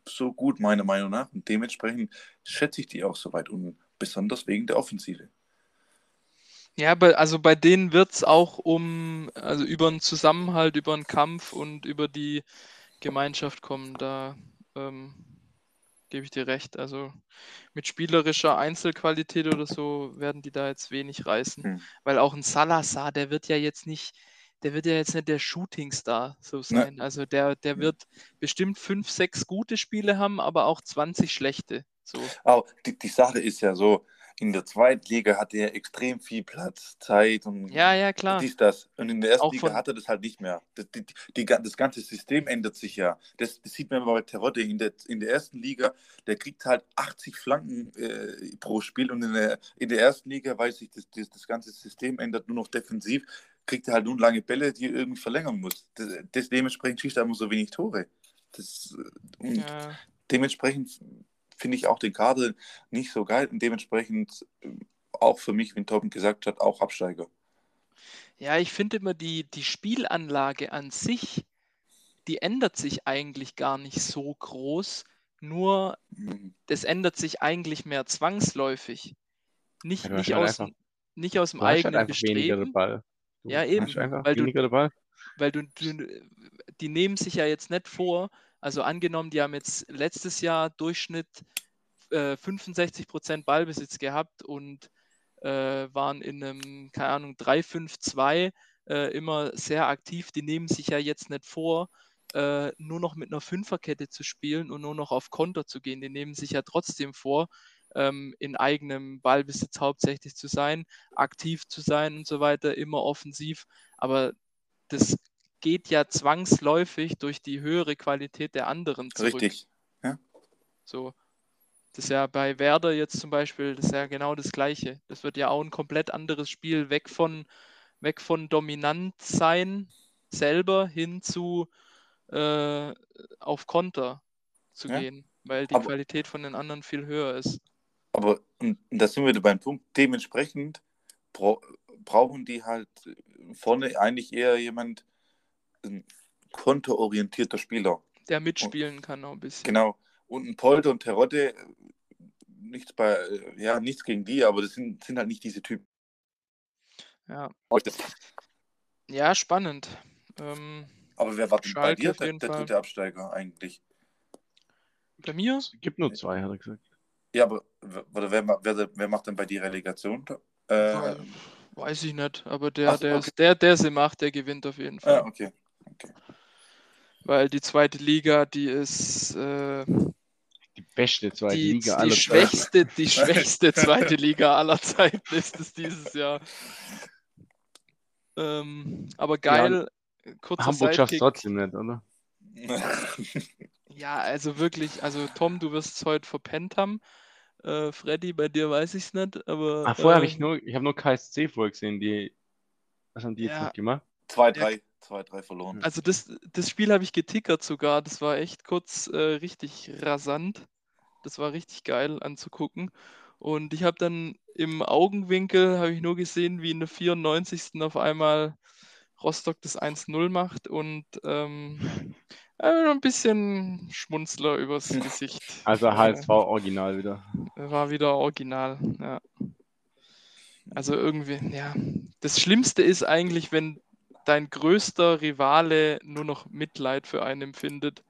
so gut, meiner Meinung nach. Und dementsprechend schätze ich die auch so weit unten, besonders wegen der Offensive. Ja, also bei denen wird es auch um, also über einen Zusammenhalt, über einen Kampf und über die Gemeinschaft kommen. Da ähm, gebe ich dir recht. Also mit spielerischer Einzelqualität oder so werden die da jetzt wenig reißen. Hm. Weil auch ein Salazar, der wird ja jetzt nicht, der wird ja jetzt nicht der Shootingstar so sein. Ne. Also der, der hm. wird bestimmt fünf, sechs gute Spiele haben, aber auch 20 schlechte. So. Oh, die, die Sache ist ja so, in der zweiten Liga hatte er extrem viel Platz, Zeit und ja, ja, klar. dies, das. Und in der ersten Auch Liga hat er das halt nicht mehr. Das, die, die, das ganze System ändert sich ja. Das, das sieht man bei Terodde. In der, in der ersten Liga, der kriegt halt 80 Flanken äh, pro Spiel und in der, in der ersten Liga weiß ich, das, das, das ganze System ändert nur noch defensiv, kriegt er halt nun lange Bälle, die er irgendwie verlängern muss. Das, das dementsprechend schießt er immer so wenig Tore. Das, und ja. dementsprechend finde ich auch den Kader nicht so geil und dementsprechend äh, auch für mich, wie Torben gesagt hat, auch Absteiger. Ja, ich finde immer die, die Spielanlage an sich, die ändert sich eigentlich gar nicht so groß, nur mhm. das ändert sich eigentlich mehr zwangsläufig. Nicht, ja, nicht, aus, einfach, nicht aus dem halt eigenen halt Bestreben. ja, eben, weil du, weil du, du, die nehmen sich ja jetzt nicht vor, also angenommen, die haben jetzt letztes Jahr Durchschnitt äh, 65% Ballbesitz gehabt und äh, waren in einem, keine Ahnung, 3-5-2 äh, immer sehr aktiv. Die nehmen sich ja jetzt nicht vor, äh, nur noch mit einer Fünferkette zu spielen und nur noch auf Konter zu gehen. Die nehmen sich ja trotzdem vor, ähm, in eigenem Ballbesitz hauptsächlich zu sein, aktiv zu sein und so weiter, immer offensiv. Aber das geht ja zwangsläufig durch die höhere Qualität der anderen zurück. Richtig. Ja. So. Das ist ja bei Werder jetzt zum Beispiel, das ist ja genau das Gleiche. Das wird ja auch ein komplett anderes Spiel, weg von, weg von dominant sein selber hin zu äh, auf Konter zu ja. gehen, weil die aber, Qualität von den anderen viel höher ist. Aber da sind wir beim Punkt, dementsprechend brauchen die halt vorne eigentlich eher jemand, ein kontoorientierter Spieler. Der mitspielen kann auch ein bisschen. Genau. Und ein Polter und Terodde, nichts bei, ja, nichts gegen die, aber das sind, sind halt nicht diese Typen. Ja. Ja, spannend. Ähm, aber wer war denn bei dir der, der dritte Absteiger eigentlich? Bei mir? Es gibt nur zwei, hat er gesagt. Ja, aber wer, wer, wer macht denn bei dir Relegation? Äh, Weiß ich nicht, aber der, Ach, der, okay. der, der sie macht, der gewinnt auf jeden Fall. Ja, okay. Weil die zweite Liga, die ist äh, die beste zweite die, Liga aller die schwächste, Zeiten. Die schwächste zweite Liga aller Zeiten ist es dieses Jahr. Ähm, aber geil. Ja, Hamburg schafft es trotzdem nicht, oder? ja, also wirklich, also Tom, du wirst es heute verpennt haben. Äh, Freddy, bei dir weiß ich es nicht, aber. Ach, vorher äh, habe ich nur, ich habe nur KSC vorgesehen, die. Was haben die ja, jetzt noch gemacht? 2-3. Zwei, drei verloren. Also das, das Spiel habe ich getickert sogar. Das war echt kurz äh, richtig rasant. Das war richtig geil anzugucken. Und ich habe dann im Augenwinkel, habe ich nur gesehen, wie in der 94. auf einmal Rostock das 1-0 macht und ähm, ein bisschen Schmunzler übers Gesicht. Also HSV Original wieder. War wieder Original, ja. Also irgendwie, ja. Das Schlimmste ist eigentlich, wenn dein größter Rivale nur noch Mitleid für einen empfindet.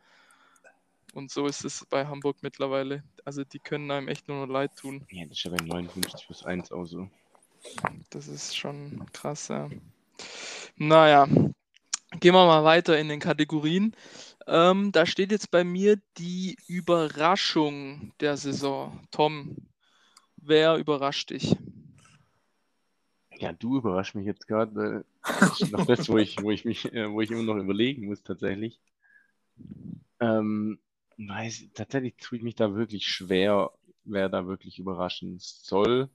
Und so ist es bei Hamburg mittlerweile. Also die können einem echt nur noch leid tun. Ja, das ist ja bei 59 plus 1 auch so. Das ist schon krass, ja. Naja, gehen wir mal weiter in den Kategorien. Ähm, da steht jetzt bei mir die Überraschung der Saison. Tom, wer überrascht dich? Ja, du überraschst mich jetzt gerade, das ist noch das, wo ich, wo ich mich, äh, wo ich immer noch überlegen muss tatsächlich. Ähm, weiß, tatsächlich tue ich mich da wirklich schwer, wer da wirklich überraschen soll.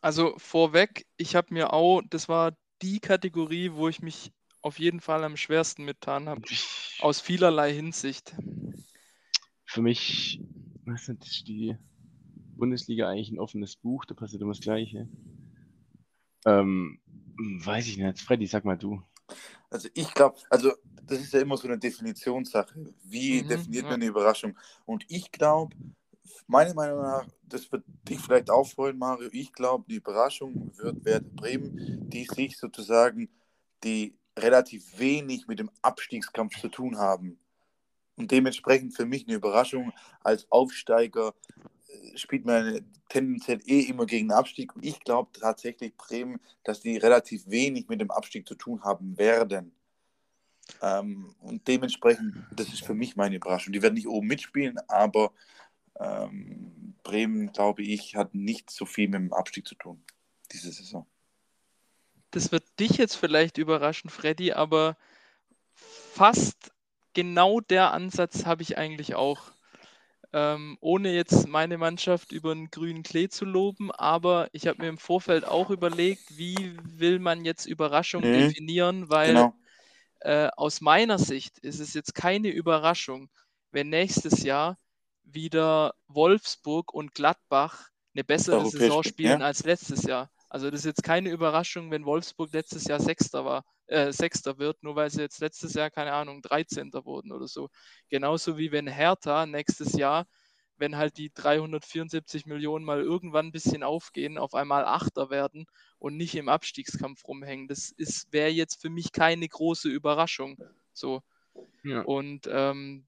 Also vorweg, ich habe mir auch, das war die Kategorie, wo ich mich auf jeden Fall am schwersten mittan habe. Aus vielerlei Hinsicht. Für mich was ist die Bundesliga eigentlich ein offenes Buch, da passiert immer das Gleiche. Ähm, weiß ich nicht. Freddy, sag mal du. Also ich glaube, also das ist ja immer so eine Definitionssache. Wie Mhm, definiert ja. man eine Überraschung? Und ich glaube, meiner Meinung nach, das wird dich vielleicht auch freuen, Mario, ich glaube, die Überraschung wird Werder Bremen, die sich sozusagen, die relativ wenig mit dem Abstiegskampf zu tun haben. Und dementsprechend für mich eine Überraschung als Aufsteiger spielt man tendenziell eh immer gegen den Abstieg. Und ich glaube tatsächlich Bremen, dass die relativ wenig mit dem Abstieg zu tun haben werden. Ähm, und dementsprechend, das ist für mich meine Überraschung. Die werden nicht oben mitspielen, aber ähm, Bremen, glaube ich, hat nicht so viel mit dem Abstieg zu tun, diese Saison. Das wird dich jetzt vielleicht überraschen, Freddy, aber fast genau der Ansatz habe ich eigentlich auch. Ähm, ohne jetzt meine Mannschaft über einen grünen Klee zu loben, aber ich habe mir im Vorfeld auch überlegt, wie will man jetzt Überraschung Mhm. definieren, weil Genau. äh, aus meiner Sicht ist es jetzt keine Überraschung, wenn nächstes Jahr wieder Wolfsburg und Gladbach eine bessere Europäisch, Saison spielen ja. als letztes Jahr. Also das ist jetzt keine Überraschung, wenn Wolfsburg letztes Jahr Sechster war, äh, Sechster wird, nur weil sie jetzt letztes Jahr, keine Ahnung, 13. wurden oder so. Genauso wie wenn Hertha nächstes Jahr, wenn halt die 374 Millionen mal irgendwann ein bisschen aufgehen, auf einmal Achter werden und nicht im Abstiegskampf rumhängen. Das wäre jetzt für mich keine große Überraschung. So. Ja. Und ähm,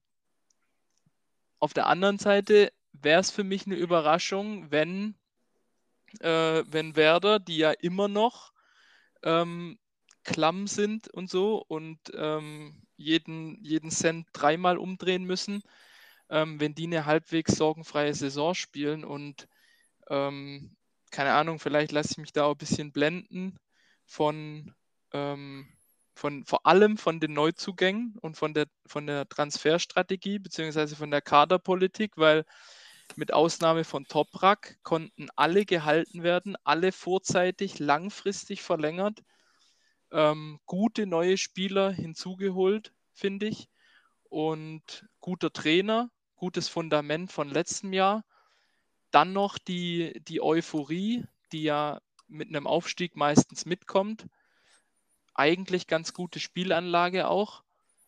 auf der anderen Seite wäre es für mich eine Überraschung, wenn, äh, wenn Werder, die ja immer noch ähm, klamm sind und so und ähm, jeden, jeden Cent dreimal umdrehen müssen, ähm, wenn die eine halbwegs sorgenfreie Saison spielen und ähm, keine Ahnung, vielleicht lasse ich mich da auch ein bisschen blenden von, ähm, von vor allem von den Neuzugängen und von der, von der Transferstrategie beziehungsweise von der Kaderpolitik, weil mit Ausnahme von Toprak konnten alle gehalten werden, alle vorzeitig langfristig verlängert, ähm, gute neue Spieler hinzugeholt, finde ich, und guter Trainer, gutes Fundament von letztem Jahr. Dann noch die, die Euphorie, die ja mit einem Aufstieg meistens mitkommt. Eigentlich ganz gute Spielanlage auch,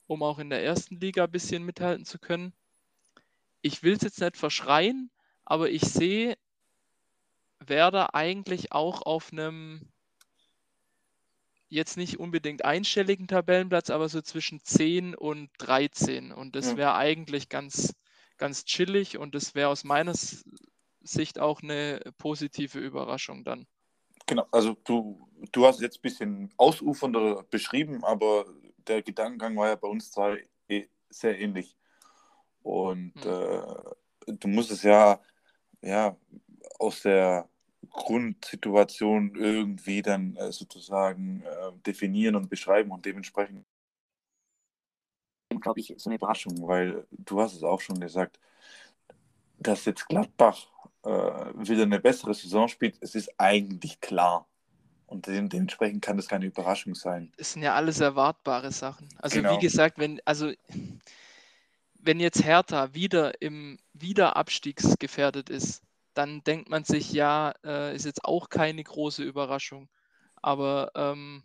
um auch in der ersten Liga ein bisschen mithalten zu können. Ich will es jetzt nicht verschreien, aber ich sehe Werder eigentlich auch auf einem jetzt nicht unbedingt einstelligen Tabellenplatz, aber so zwischen 10 und 13. Und das Ja. wäre eigentlich ganz, ganz chillig und das wäre aus meiner Sicht auch eine positive Überraschung dann. Genau, also du, du hast es jetzt ein bisschen ausufernder beschrieben, aber der Gedankengang war ja bei uns zwei eh sehr ähnlich. Und Hm. äh, du musst es ja, ja aus der Grundsituation irgendwie dann äh, sozusagen äh, definieren und beschreiben und dementsprechend glaube ich, so eine Überraschung, weil du hast es auch schon gesagt, dass jetzt Gladbach äh, wieder eine bessere Saison spielt, es ist eigentlich klar. Und dementsprechend kann das keine Überraschung sein. Es sind ja alles erwartbare Sachen. Also Genau. wie gesagt, wenn, also wenn jetzt Hertha wieder im Wiederabstiegsgefährdet ist, dann denkt man sich, ja, äh, ist jetzt auch keine große Überraschung. Aber ähm,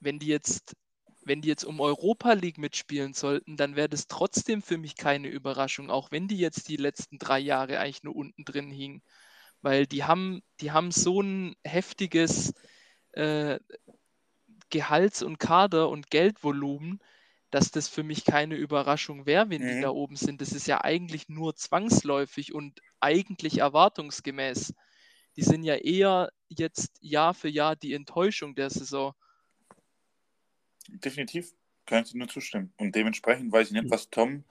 wenn die jetzt, wenn die jetzt um Europa League mitspielen sollten, dann wäre das trotzdem für mich keine Überraschung, auch wenn die jetzt die letzten drei Jahre eigentlich nur unten drin hingen. Weil die haben, die haben so ein heftiges äh, Gehalts- und Kader- und Geldvolumen, dass das für mich keine Überraschung wäre, wenn die Mhm. da oben sind. Das ist ja eigentlich nur zwangsläufig und eigentlich erwartungsgemäß. Die sind ja eher jetzt Jahr für Jahr die Enttäuschung der Saison. Definitiv kann ich dir nur zustimmen. Und dementsprechend weiß ich nicht, was Tom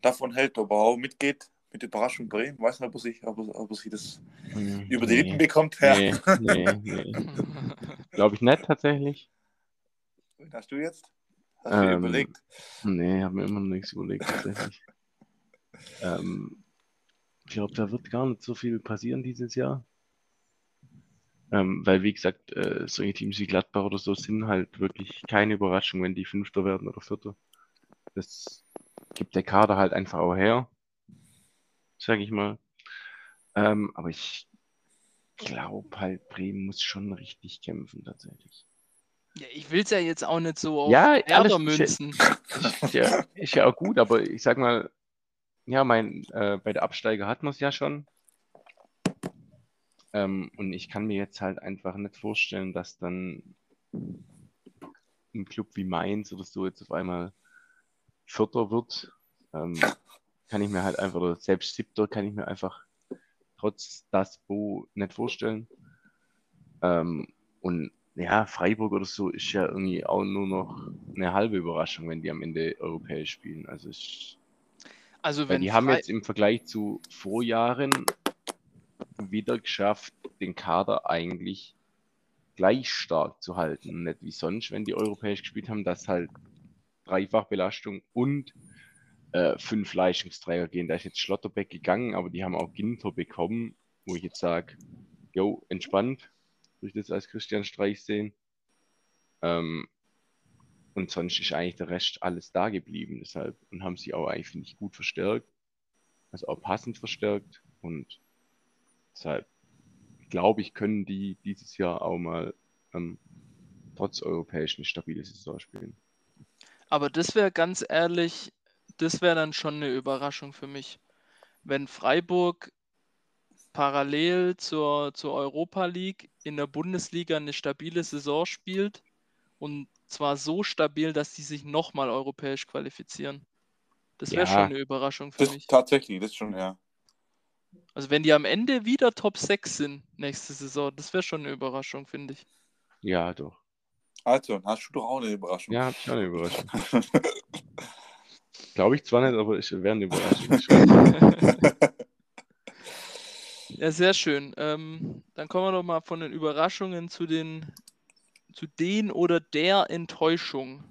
davon hält, ob er auch mitgeht mit Überraschung Bremen. Weiß nicht, ob er sich, ob er, ob er sich das Hm, über die nee. Lippen bekommt. Ja. Nee, nee, nee. Glaube ich nicht tatsächlich. Wen hast du jetzt? Hast du Ähm, überlegt? Nee, habe mir immer noch nichts überlegt tatsächlich. ähm, ich glaube, da wird gar nicht so viel passieren dieses Jahr. Ähm, weil, wie gesagt, äh, solche Teams wie Gladbach oder so sind halt wirklich keine Überraschung, wenn die Fünfter werden oder Vierter. Das gibt der Kader halt einfach auch her, sage ich mal. Ähm, aber ich glaube halt, Bremen muss schon richtig kämpfen tatsächlich. Ja, ich will es ja jetzt auch nicht so auf Ja, alles- Werder münzen. Ist ja, ist ja auch gut, aber ich sag mal, ja, mein, äh, bei der Absteiger hat man es ja schon. Ähm, und ich kann mir jetzt halt einfach nicht vorstellen, dass dann ein Club wie Mainz oder so jetzt auf einmal Vierter wird. Ähm, kann ich mir halt einfach, oder selbst Siebter kann ich mir einfach trotz das Bo nicht vorstellen. Ähm, und ja, Freiburg oder so ist ja irgendwie auch nur noch eine halbe Überraschung, wenn die am Ende europäisch spielen. Also ich, Also wenn die haben jetzt im Vergleich zu Vorjahren wieder geschafft, den Kader eigentlich gleich stark zu halten. Nicht wie sonst, wenn die europäisch gespielt haben, dass halt Dreifachbelastung und äh, fünf Leistungsträger gehen. Da ist jetzt Schlotterbeck gegangen, aber die haben auch Ginter bekommen, wo ich jetzt sage, jo, entspannt, würde ich das als Christian Streich sehen. Ähm, und sonst ist eigentlich der Rest alles da geblieben, deshalb und haben sie auch eigentlich, finde ich, gut verstärkt. Also auch passend verstärkt und deshalb glaube ich, können die dieses Jahr auch mal ähm, trotz europäischen eine stabile Saison spielen. Aber das wäre ganz ehrlich, das wäre dann schon eine Überraschung für mich. Wenn Freiburg parallel zur, zur Europa League in der Bundesliga eine stabile Saison spielt und zwar so stabil, dass die sich nochmal europäisch qualifizieren. Das wäre Ja. schon eine Überraschung für Das mich. tatsächlich, das schon, ja. Also wenn die am Ende wieder Top 6 sind nächste Saison, das wäre schon eine Überraschung, finde ich. Ja, doch. Also, hast du doch auch eine Überraschung. Ja, hab ich auch eine Überraschung. Glaube ich zwar nicht, aber es wäre eine Überraschung. Ja, sehr schön. Ähm, dann kommen wir doch mal von den Überraschungen zu den, zu den oder der Enttäuschung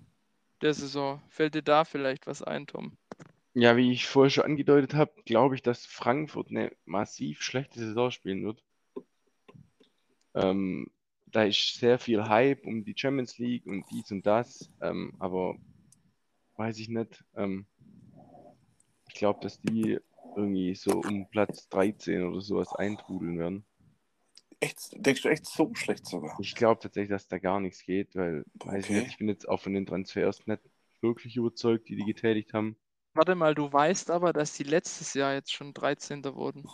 der Saison. Fällt dir da vielleicht was ein, Tom? Ja, wie ich vorher schon angedeutet habe, glaube ich, dass Frankfurt eine massiv schlechte Saison spielen wird. Ähm, da ist sehr viel Hype um die Champions League und dies und das, ähm, aber weiß ich nicht. Ähm, ich glaube, dass die irgendwie so um Platz 13 oder sowas eintrudeln werden. Echt, denkst du echt so schlecht sogar? Ich glaube tatsächlich, dass da gar nichts geht, weil, weiß ich Okay. nicht, ich bin jetzt auch von den Transfers nicht wirklich überzeugt, die die getätigt haben. Warte mal, du weißt aber, dass die letztes Jahr jetzt schon 13. wurden.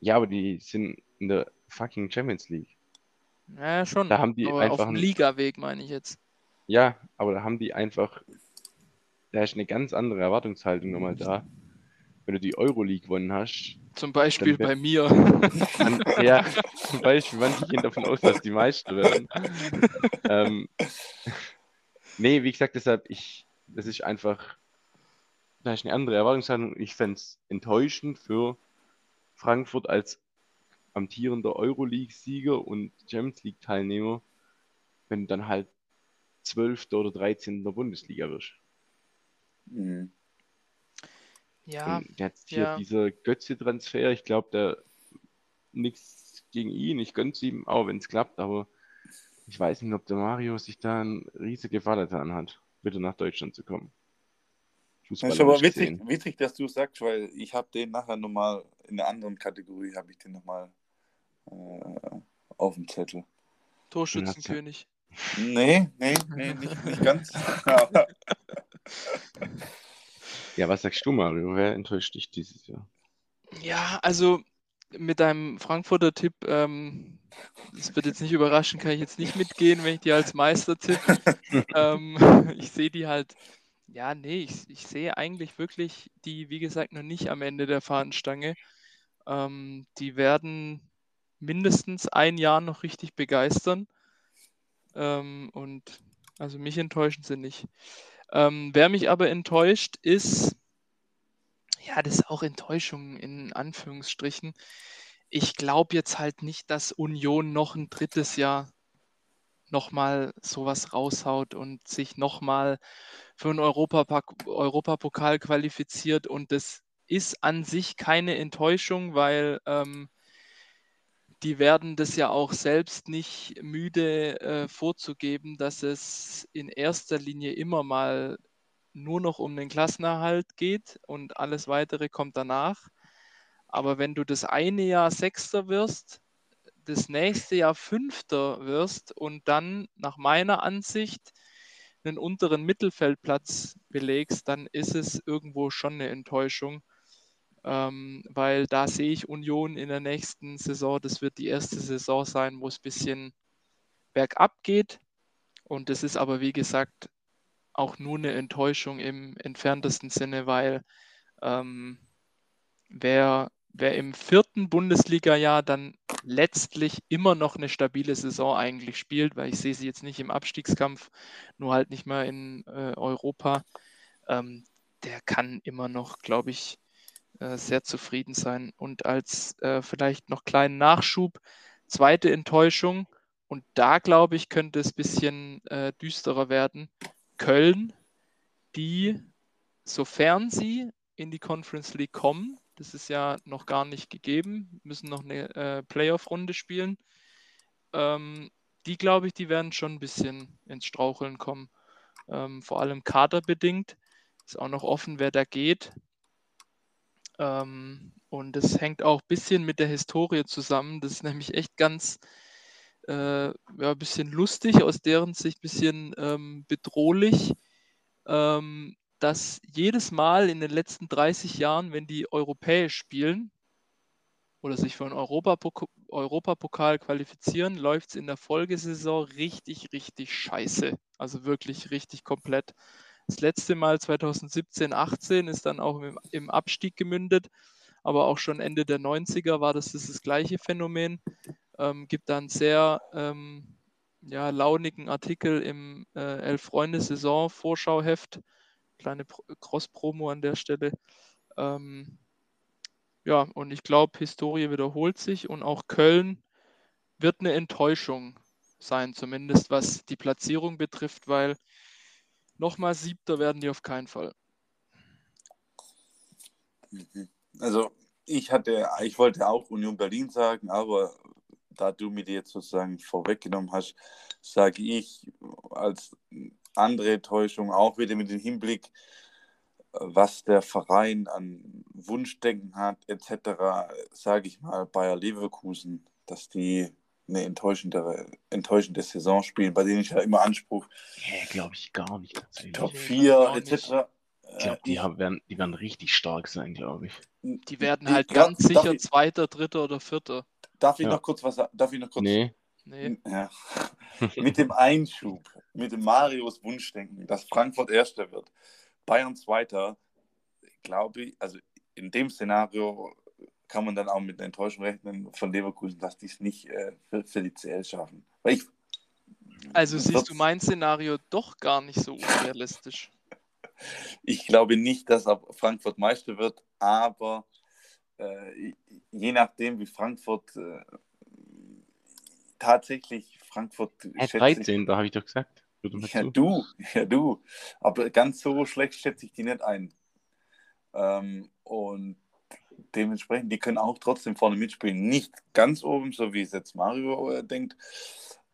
Ja, aber die sind in der fucking Champions League. Ja, schon. Da haben die aber einfach auf dem Ligaweg, meine ich jetzt. Ja, aber da haben die einfach, da ist eine ganz andere Erwartungshaltung nochmal da. Wenn du die Euroleague gewonnen hast, Zum Beispiel bei mir. dann, ja, zum Beispiel, manche gehen davon aus, dass die Meister werden. ähm, nee, wie gesagt, deshalb, ich, das ist einfach, da ist eine andere Erwartungshaltung. Ich fände es enttäuschend für Frankfurt als amtierender Euroleague-Sieger und Champions League-Teilnehmer, wenn du dann halt 12. oder 13. in der Bundesliga wirst. Mhm. Ja, Und jetzt hier ja. dieser Götze-Transfer, ich glaube, da nichts gegen ihn, ich gönn's ihm, auch wenn es klappt, aber ich weiß nicht, ob der Mario sich da einen riesige Gefallen getan hat, wieder nach Deutschland zu kommen. Das ist aber witzig, witzig, dass du sagst, weil ich habe den nachher nochmal in einer anderen Kategorie, habe ich den nochmal äh, auf dem Zettel. Torschützenkönig. Nee, nee, nee, nicht, nicht ganz. ja, was sagst du, Mario? Wer enttäuscht dich dieses Jahr? Ja, also mit deinem Frankfurter Tipp, ähm, das wird jetzt nicht überraschen, kann ich jetzt nicht mitgehen, wenn ich die als Meister tippe. ähm, ich sehe die halt, ja, nee, ich, ich sehe eigentlich wirklich die, wie gesagt, noch nicht am Ende der Fahnenstange. Ähm, die werden mindestens ein Jahr noch richtig begeistern. Ähm, und also mich enttäuschen sie nicht. Ähm, wer mich aber enttäuscht, ist, ja, das ist auch Enttäuschung in Anführungsstrichen. Ich glaube jetzt halt nicht, dass Union noch ein drittes Jahr nochmal sowas raushaut und sich nochmal für einen Europapokal qualifiziert. Und das ist an sich keine Enttäuschung, weil ähm, die werden das ja auch selbst nicht müde äh, vorzugeben, dass es in erster Linie immer mal nur noch um den Klassenerhalt geht und alles weitere kommt danach. Aber wenn du das eine Jahr Sechster wirst, das nächste Jahr Fünfter wirst und dann nach meiner Ansicht einen unteren Mittelfeldplatz belegst, dann ist es irgendwo schon eine Enttäuschung ähm, weil da sehe ich Union in der nächsten Saison. Das wird die erste Saison sein, wo es ein bisschen bergab geht. Und das ist aber, wie gesagt, auch nur eine Enttäuschung im entferntesten Sinne, weil ähm, wer, wer im vierten Bundesliga-Jahr dann letztlich immer noch eine stabile Saison eigentlich spielt, weil ich sehe sie jetzt nicht im Abstiegskampf, nur halt nicht mehr in äh, Europa, ähm, der kann immer noch, glaube ich, äh, sehr zufrieden sein. Und als äh, vielleicht noch kleinen Nachschub, zweite Enttäuschung, und da glaube ich, könnte es ein bisschen äh, düsterer werden. Köln, die, sofern sie in die Conference League kommen, das ist ja noch gar nicht gegeben, müssen noch eine äh, Playoff-Runde spielen. Ähm, die glaube ich, die werden schon ein bisschen ins Straucheln kommen. Ähm, vor allem kaderbedingt. Ist auch noch offen, wer da geht. Ähm, und das hängt auch ein bisschen mit der Historie zusammen. Das ist nämlich echt ganz äh, ja, ein bisschen lustig, aus deren Sicht ein bisschen ähm, bedrohlich, ähm, dass jedes Mal in den letzten 30 Jahren, wenn die europäisch spielen oder sich für einen Europapok Europapokal qualifizieren, läuft es in der Folgesaison richtig, richtig scheiße. Also wirklich richtig komplett. Das letzte Mal 2017, 18 ist dann auch im, im Abstieg gemündet, aber auch schon Ende der 90er war das das, das gleiche Phänomen. Ähm, gibt dann sehr ähm, ja, launigen Artikel im äh, Elf-Freunde-Saison-Vorschauheft. Kleine Cross-Promo an der Stelle. Ähm, ja, und ich glaube, Historie wiederholt sich und auch Köln wird eine Enttäuschung sein, zumindest was die Platzierung betrifft, weil Nochmal siebter werden die auf keinen Fall. Mhm. Also ich hatte, ich wollte auch Union Berlin sagen, aber da du mir die jetzt sozusagen vorweggenommen hast, sage ich als andere Täuschung auch wieder mit dem Hinblick, was der Verein an Wunschdenken hat, etc., sage ich mal Bayer Leverkusen, dass die eine enttäuschende, enttäuschende Saison spielen, bei denen ich ja immer Anspruch. Ja, glaube ich gar nicht. Tatsächlich. Top 4 etc. Ich glaube, die, äh, werden, die werden richtig stark sein, glaube ich. Die werden halt ganz sicher ich, Zweiter, Dritter oder Vierter. Darf ich ja. noch kurz was sagen? Darf ich noch kurz? Nee. nee. Ja. mit dem Einschub, mit dem Marius Wunschdenken, dass Frankfurt Erster wird, Bayern Zweiter, glaube ich, also in dem Szenario kann man dann auch mit einer Enttäuschung rechnen von Leverkusen, dass die es nicht äh, für, für, die CL schaffen. Ich, also siehst du mein Szenario doch gar nicht so unrealistisch. ich glaube nicht, dass Frankfurt Meister wird, aber äh, je nachdem, wie Frankfurt äh, tatsächlich Frankfurt. Äh, 13, da habe ich doch gesagt. Ja, du, ja, du. Aber ganz so schlecht schätze ich die nicht ein. Ähm, und dementsprechend, die können auch trotzdem vorne mitspielen. Nicht ganz oben, so wie es jetzt Mario äh, denkt.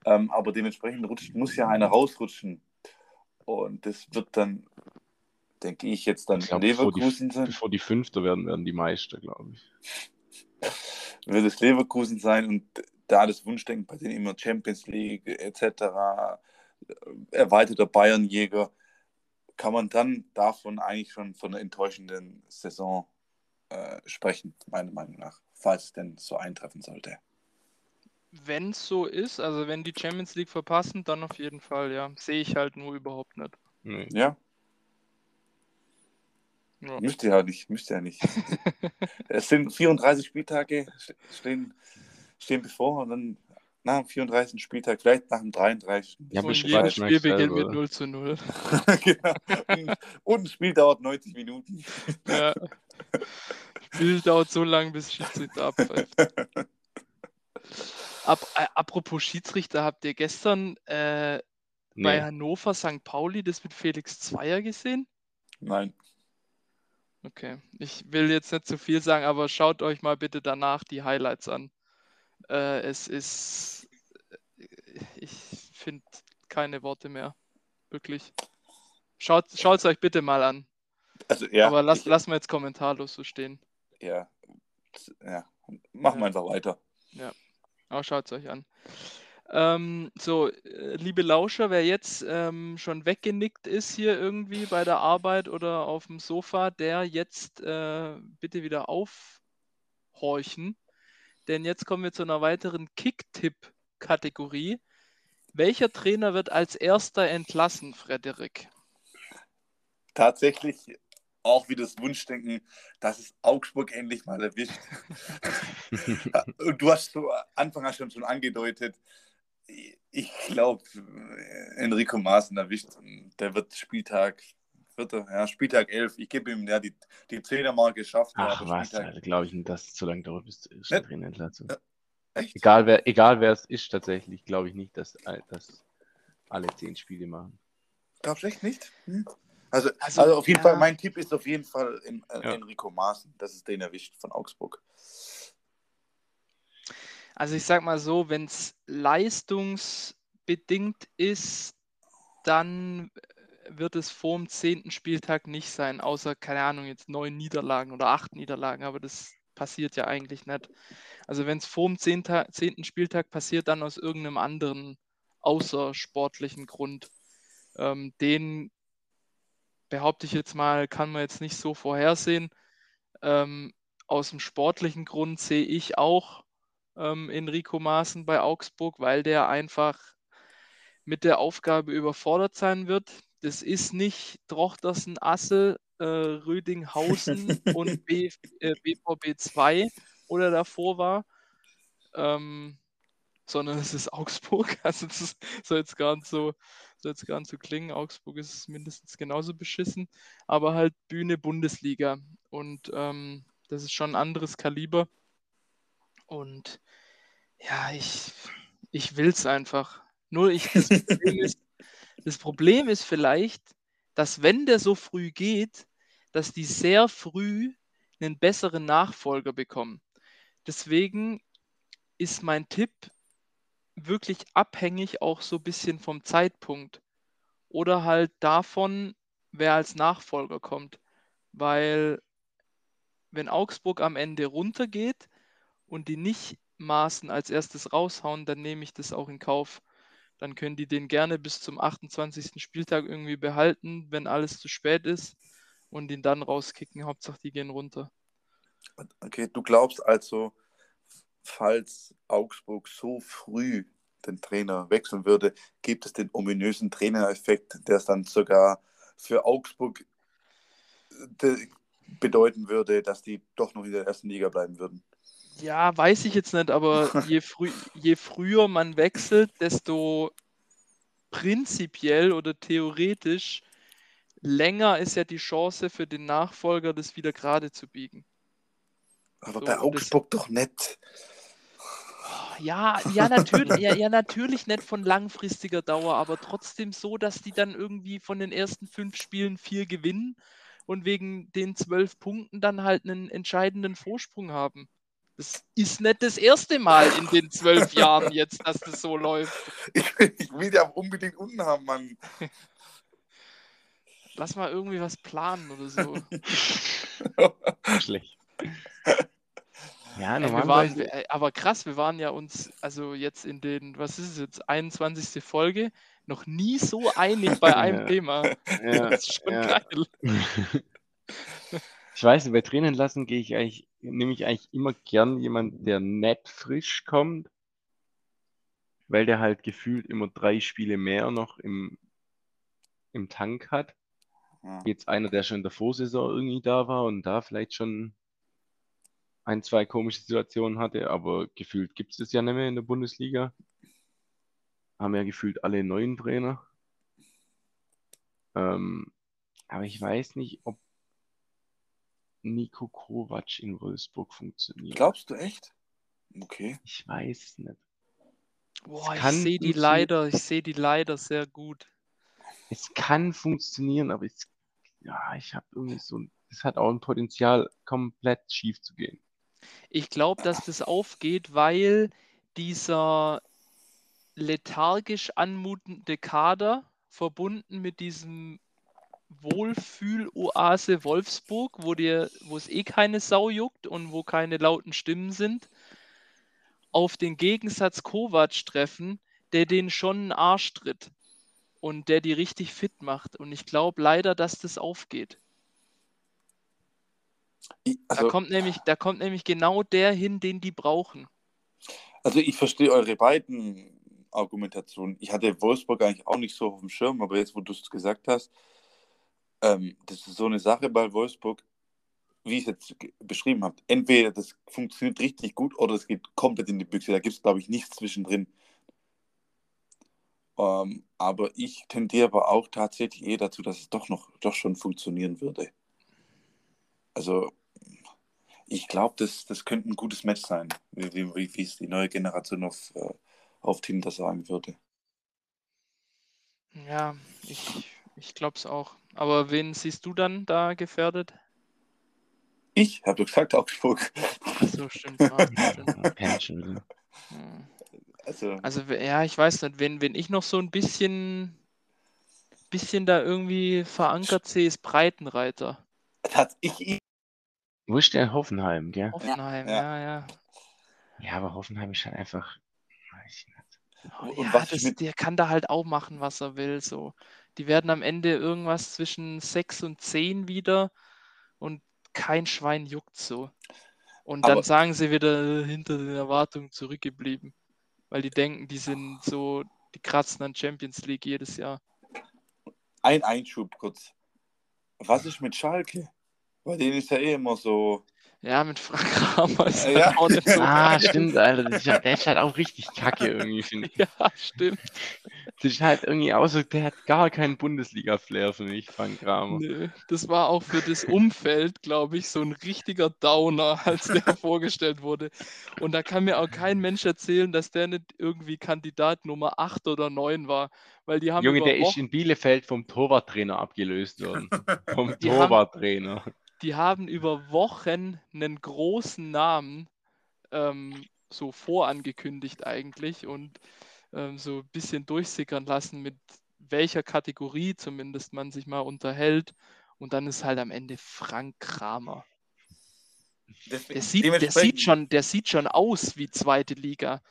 Ähm, aber dementsprechend rutscht, muss ja einer rausrutschen. Und das wird dann, denke ich, jetzt dann Ich glaub, Leverkusen bevor sein. die, bevor die Fünfter werden, werden die Meister, glaube ich. Wird es Leverkusen sein und da das Wunschdenken bei denen immer Champions League etc., äh, erweiterter Bayernjäger, kann man dann davon eigentlich schon von einer enttäuschenden Saison äh, sprechen, meiner Meinung nach, falls es denn so eintreffen sollte. Wenn es so ist, also wenn die Champions League verpassen, dann auf jeden Fall, ja. Sehe ich halt nur überhaupt nicht. Nee. Ja, Ja. müsste ja nicht, müsste ja nicht. es sind 34 Spieltage stehen, stehen bevor und dann nach dem 34. Spieltag, vielleicht nach dem 33. Ja, und beschreibt jedes Spiel beginnt mit 0 zu 0. genau. Und- Und ein Spiel dauert 90 Minuten. Ja. Spiel dauert so lange, bis Schiedsrichter abpfeift. Ab, äh, apropos Schiedsrichter, habt ihr gestern äh, bei Nee. Hannover St. Pauli das mit Felix Zweier gesehen? Nein. Okay, ich will jetzt nicht zu viel sagen, aber schaut euch mal bitte danach die Highlights an. Äh, es ist, ich finde keine Worte mehr. Wirklich. Schaut es euch bitte mal an. Also ja, aber lass, ich, lassen wir jetzt kommentarlos so stehen. ja, ja. Machen wir Ja. einfach weiter. Aber schaut es euch an. Ähm, so, äh, liebe Lauscher, wer jetzt ähm, schon weggenickt ist hier irgendwie bei der Arbeit oder auf dem Sofa, der jetzt äh, bitte wieder aufhorchen. Denn jetzt kommen wir zu einer weiteren Kick-Tipp-Kategorie. Welcher Trainer wird als erster entlassen, Frederik? Tatsächlich auch wieder das Wunschdenken, dass es Augsburg endlich mal erwischt. Und du hast so Anfang an schon, schon angedeutet, ich glaube, Enrico Maaßen erwischt. Der wird Spieltag, vierter, ja, Spieltag 11. Ich gebe ihm ja die, die Zehnermarke geschafft. Ach aber was, Spieltag, glaube ich nicht, dass es so lange dauert, bis erste Ne? Trainerentlassung. Ja. echt? Egal wer, egal wer es ist, tatsächlich, glaube ich nicht, dass, dass alle zehn Spiele machen. Glaubst du echt nicht? Hm? Also, Also, also, auf jeden ja. Fall, mein Tipp ist auf jeden Fall in, äh, Ja. Enrico Maaßen, dass es den erwischt von Augsburg. Also ich sag mal so, wenn es leistungsbedingt ist, dann wird es vor dem zehnten Spieltag nicht sein, außer, keine Ahnung, jetzt neun Niederlagen oder acht Niederlagen, aber das passiert ja eigentlich nicht. Also wenn es vor dem zehnten Spieltag passiert, dann aus irgendeinem anderen außersportlichen Grund. Ähm, den behaupte ich jetzt mal, kann man jetzt nicht so vorhersehen. Ähm, aus dem sportlichen Grund sehe ich auch ähm, Enrico Maaßen bei Augsburg, weil der einfach mit der Aufgabe überfordert sein wird. Das ist nicht Drochtersen, Assel, äh, Rödinghausen und B, äh, BVB 2 oder davor war, ähm, sondern es ist Augsburg. Also das soll jetzt gar nicht so, soll jetzt gar nicht so klingen. Augsburg ist mindestens genauso beschissen, aber halt Bühne Bundesliga. Und ähm, das ist schon ein anderes Kaliber. Und ja, ich, ich will es einfach. Nur ich, das Problem, ist, das Problem ist vielleicht, dass wenn der so früh geht, dass die sehr früh einen besseren Nachfolger bekommen. Deswegen ist mein Tipp wirklich abhängig auch so ein bisschen vom Zeitpunkt oder halt davon, wer als Nachfolger kommt. Weil wenn Augsburg am Ende runtergeht und die nicht Maßen als erstes raushauen, dann nehme ich das auch in Kauf. Dann können die den gerne bis zum 28. Spieltag irgendwie behalten, wenn alles zu spät ist und ihn dann rauskicken. Hauptsache, die gehen runter. Okay, du glaubst also, falls Augsburg so früh den Trainer wechseln würde, gibt es den ominösen Trainereffekt, der es dann sogar für Augsburg de- bedeuten würde, dass die doch noch in der ersten Liga bleiben würden. Ja, weiß ich jetzt nicht, aber je, früh, je früher man wechselt, desto prinzipiell oder theoretisch länger ist ja die Chance für den Nachfolger, das wieder gerade zu biegen. Aber So, bei Augsburg doch nicht. Ja, ja, natürlich, ja, ja, natürlich nicht von langfristiger Dauer, aber trotzdem so, dass die dann irgendwie von den ersten fünf Spielen vier gewinnen und wegen den zwölf Punkten dann halt einen entscheidenden Vorsprung haben. Das ist nicht das erste Mal in den zwölf Jahren jetzt, dass das so läuft. Ich, ich will die aber unbedingt unten haben, Mann. Lass mal irgendwie was planen oder so. Schlecht. Ja, Ey, wir normalerweise. waren, ey, aber krass, wir waren ja uns, also jetzt in den, was ist es jetzt, 21. Folge, noch nie so einig bei einem Ja. Thema. Ja, Das ist schon ja. geil. Ich weiß nicht, bei Trainen lassen gehe ich eigentlich, nehme ich eigentlich immer gern jemanden, der nett frisch kommt, weil der halt gefühlt immer drei Spiele mehr noch im, im Tank hat. Ja. Jetzt einer, der schon in der Vorsaison irgendwie da war und da vielleicht schon ein, zwei komische Situationen hatte, aber gefühlt gibt es das ja nicht mehr in der Bundesliga. Haben ja gefühlt alle neuen Trainer. Ähm, aber ich weiß nicht, ob Nico Kovac in Wolfsburg funktioniert. Glaubst du echt? Okay. Ich weiß es nicht. Boah, ich kann sehe die leider, ich sehe die leider sehr gut. Es kann funktionieren, aber es, ja, ich habe irgendwie so, ein- es hat auch ein Potenzial, komplett schief zu gehen. Ich glaube, dass das aufgeht, weil dieser lethargisch anmutende Kader verbunden mit diesem Wohlfühl-Oase Wolfsburg, wo dir, wo es eh keine Sau juckt und wo keine lauten Stimmen sind, auf den Gegensatz Kovac treffen, der den schon einen Arsch tritt und der die richtig fit macht. Und ich glaube leider, dass das aufgeht. Ich, Da also, kommt nämlich, da kommt nämlich genau der hin, den die brauchen. also ich verstehe eure beiden Argumentationen. Ich hatte Wolfsburg eigentlich auch nicht so auf dem Schirm, aber jetzt, wo du es gesagt hast, ähm, das ist so eine Sache bei Wolfsburg, wie ich es jetzt beschrieben habe. Entweder das funktioniert richtig gut oder es geht komplett in die Büchse. Da gibt es, glaube ich, nichts zwischendrin. Ähm, aber ich tendiere aber auch tatsächlich eher dazu, dass es doch noch doch schon funktionieren würde. Also ich glaube, das, das könnte ein gutes Match sein, wie, wie, wie wie es die neue Generation auf, äh, auf Tinder sagen würde. Ja, ich, ich glaube es auch. Aber wen siehst du dann da gefährdet? Ich habe doch gesagt, Augsburg. Achso, stimmt. Ja, stimmt. Also, Also, ja, ich weiß nicht, wenn, wenn ich noch so ein bisschen, bisschen da irgendwie verankert sehe, ist Breitenreiter. hat ich, Wo ist der Hoffenheim, gell? Hoffenheim, ja. ja, ja. Ja, aber Hoffenheim ist halt einfach, weiß ich nicht. Oh, Und ja, was ich das, mit- der kann da halt auch machen, was er will. So. Die werden am Ende irgendwas zwischen 6 und 10 wieder und kein Schwein juckt so. Und dann Aber- sagen sie wieder hinter den Erwartungen zurückgeblieben. Weil die denken, die sind so, die kratzen an Champions League jedes Jahr. ein Einschub kurz. Was ist mit Schalke? Bei denen ist ja eh immer so. Ja, mit Frank Kramer ist halt Ja. auch so Ah, geil. stimmt, Alter. Das ist, halt- der ist halt auch richtig kacke irgendwie, finde ich. Ja, stimmt. Das ist halt irgendwie auch so, der hat gar keinen Bundesliga-Flair für mich, Frank Kramer. Nö, das war auch für das Umfeld, glaube ich, so ein richtiger Downer, als der vorgestellt wurde. Und da kann mir auch kein Mensch erzählen, dass der nicht irgendwie Kandidat Nummer 8 oder 9 war. Weil die haben Junge, über der ist Wochen, in Bielefeld vom Torwarttrainer abgelöst worden. Vom Die haben- Torwarttrainer. Die haben über Wochen einen großen Namen ähm, so vorangekündigt eigentlich und ähm, so ein bisschen durchsickern lassen, mit welcher Kategorie zumindest man sich mal unterhält. Und dann ist halt am Ende Frank Kramer. Der sieht, der, sieht schon, der sieht schon aus wie zweite Liga.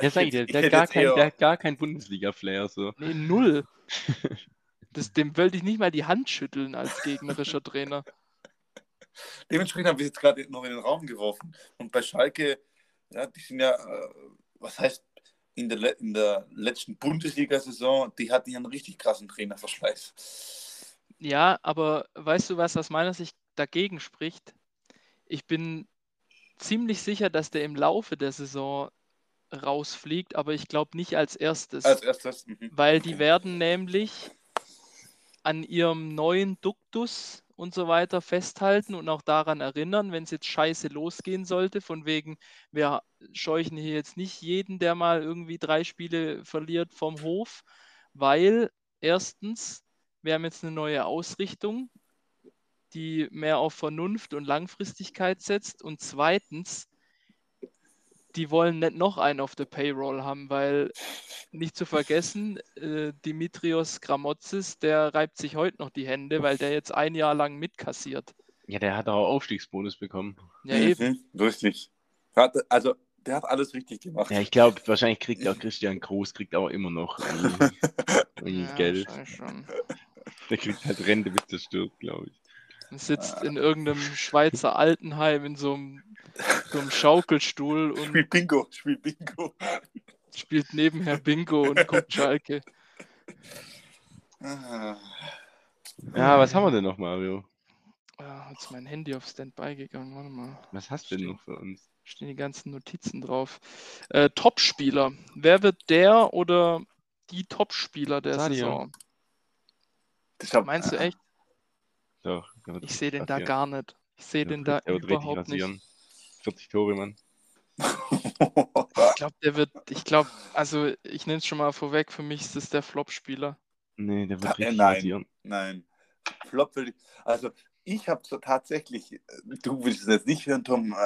Ja, sag ich dir, Ich der, hat gar kein, der hat gar kein Bundesliga-Flair. So. Nee, null. Das, dem wollte ich nicht mal die Hand schütteln als gegnerischer Trainer. Dementsprechend habe ich jetzt gerade noch in den Raum geworfen. Und bei Schalke, ja, die sind ja, äh, was heißt, in der, in der letzten Bundesliga-Saison, die hatten ja einen richtig krassen Trainerverschleiß. Ja, aber weißt du, was aus meiner Sicht dagegen spricht? Ich bin ziemlich sicher, dass der im Laufe der Saison rausfliegt, aber ich glaube nicht als erstes. Als erstes. Mhm. Weil die werden nämlich an ihrem neuen Duktus und so weiter festhalten und auch daran erinnern, wenn es jetzt scheiße losgehen sollte, von wegen, wir scheuchen hier jetzt nicht jeden, der mal irgendwie drei Spiele verliert, vom Hof, weil erstens, wir haben jetzt eine neue Ausrichtung, die mehr auf Vernunft und Langfristigkeit setzt. Und zweitens, die wollen nicht noch einen auf der Payroll haben, weil nicht zu vergessen, äh, Dimitrios Gramotzis, der reibt sich heute noch die Hände, weil der jetzt ein Jahr lang mitkassiert. Ja, der hat auch Aufstiegsbonus bekommen. Ja, eben. Mhm, richtig. Hat, also, der hat alles richtig gemacht. Ja, ich glaube, wahrscheinlich kriegt auch Christian Groß, kriegt auch immer noch irgendwie Ja, Geld. schon. Der kriegt halt Rente, bis der stirbt, glaube ich. Und sitzt in irgendeinem Schweizer Altenheim in so einem, so einem Schaukelstuhl und Spiel Bingo, spiel Bingo. spielt nebenher Bingo und guckt Schalke. Ah, Ja, was haben wir denn noch, Mario? Ah, jetzt ist mein Handy auf Standby gegangen. Warte mal. Was hast du denn noch für uns? Stehen die ganzen Notizen drauf. Äh, Topspieler. Wer wird der oder die Topspieler der Sadio. Saison? Ich hab, Meinst du echt? Wird Ich sehe den da gar nicht. Ich sehe den da überhaupt nicht. 40 Tore, Mann. Ich glaube, der wird, ich glaube, also ich nenne es schon mal vorweg, für mich ist es der Flop-Spieler. Nee, der Da- wird äh, richtig nein. rasieren. Nein. Flop will ich. Also, ich habe so tatsächlich, du willst es jetzt nicht hören, Tom. äh,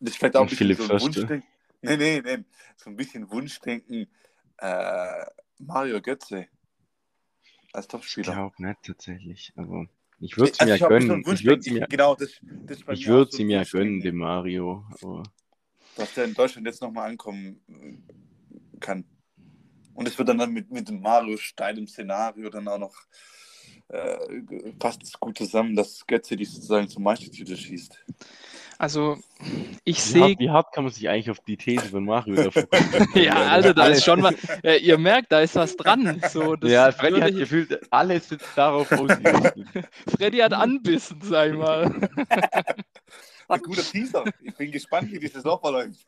Das ist vielleicht auch ein bisschen Philipp so ein. Wunschdenken. Nee, nee, nee. So ein bisschen Wunschdenken. Äh, Mario Götze als Ich Topspieler. glaube nicht tatsächlich. Also, ich würde es Also ich ja gönnen. Ich würde es ja, Genau, das, das ich mir würd's so Wunschdenken, gönnen, dem Mario. Aber Dass der in Deutschland jetzt nochmal ankommen äh, kann. Und es wird dann, dann mit, mit dem Mario steilem Szenario dann auch noch äh, passt es gut zusammen, dass Götze die sozusagen zum Meistertitel schießt. Also ich sehe, wie hart kann man sich eigentlich auf die These von Mario da ja, also da ist schon mal, äh, ihr merkt, da ist was dran. So, das Ja, Freddy würde hat ich- gefühlt, alles sitzt darauf ausgerichtet. Freddy hat anbissen, sag ich mal. Ein guter Teaser. Ich bin gespannt, wie dieses Loch verläuft.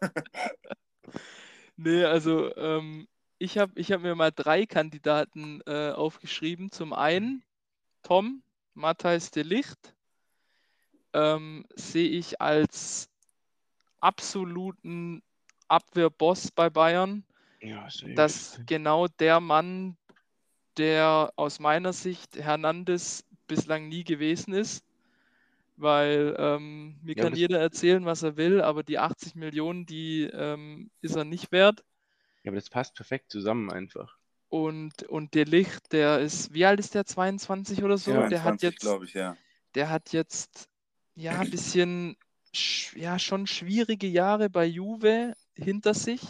Nee, also ähm, ich habe ich hab mir mal drei Kandidaten äh, aufgeschrieben. Zum einen Tom, Matthijs de Licht, ähm, sehe ich als absoluten Abwehrboss bei Bayern. Ja, dass genau der Mann, der aus meiner Sicht Hernandez bislang nie gewesen ist. Weil ähm, mir Ja, kann jeder erzählen, was er will, aber die 80 Millionen, die ähm, ist er nicht wert. Ja, aber das passt perfekt zusammen einfach. Und, und der Licht, der ist, wie alt ist der? 22 oder so? der hat 22, jetzt, glaube ich, ja. der hat jetzt ja ein bisschen, sch- ja, schon schwierige Jahre bei Juve hinter sich,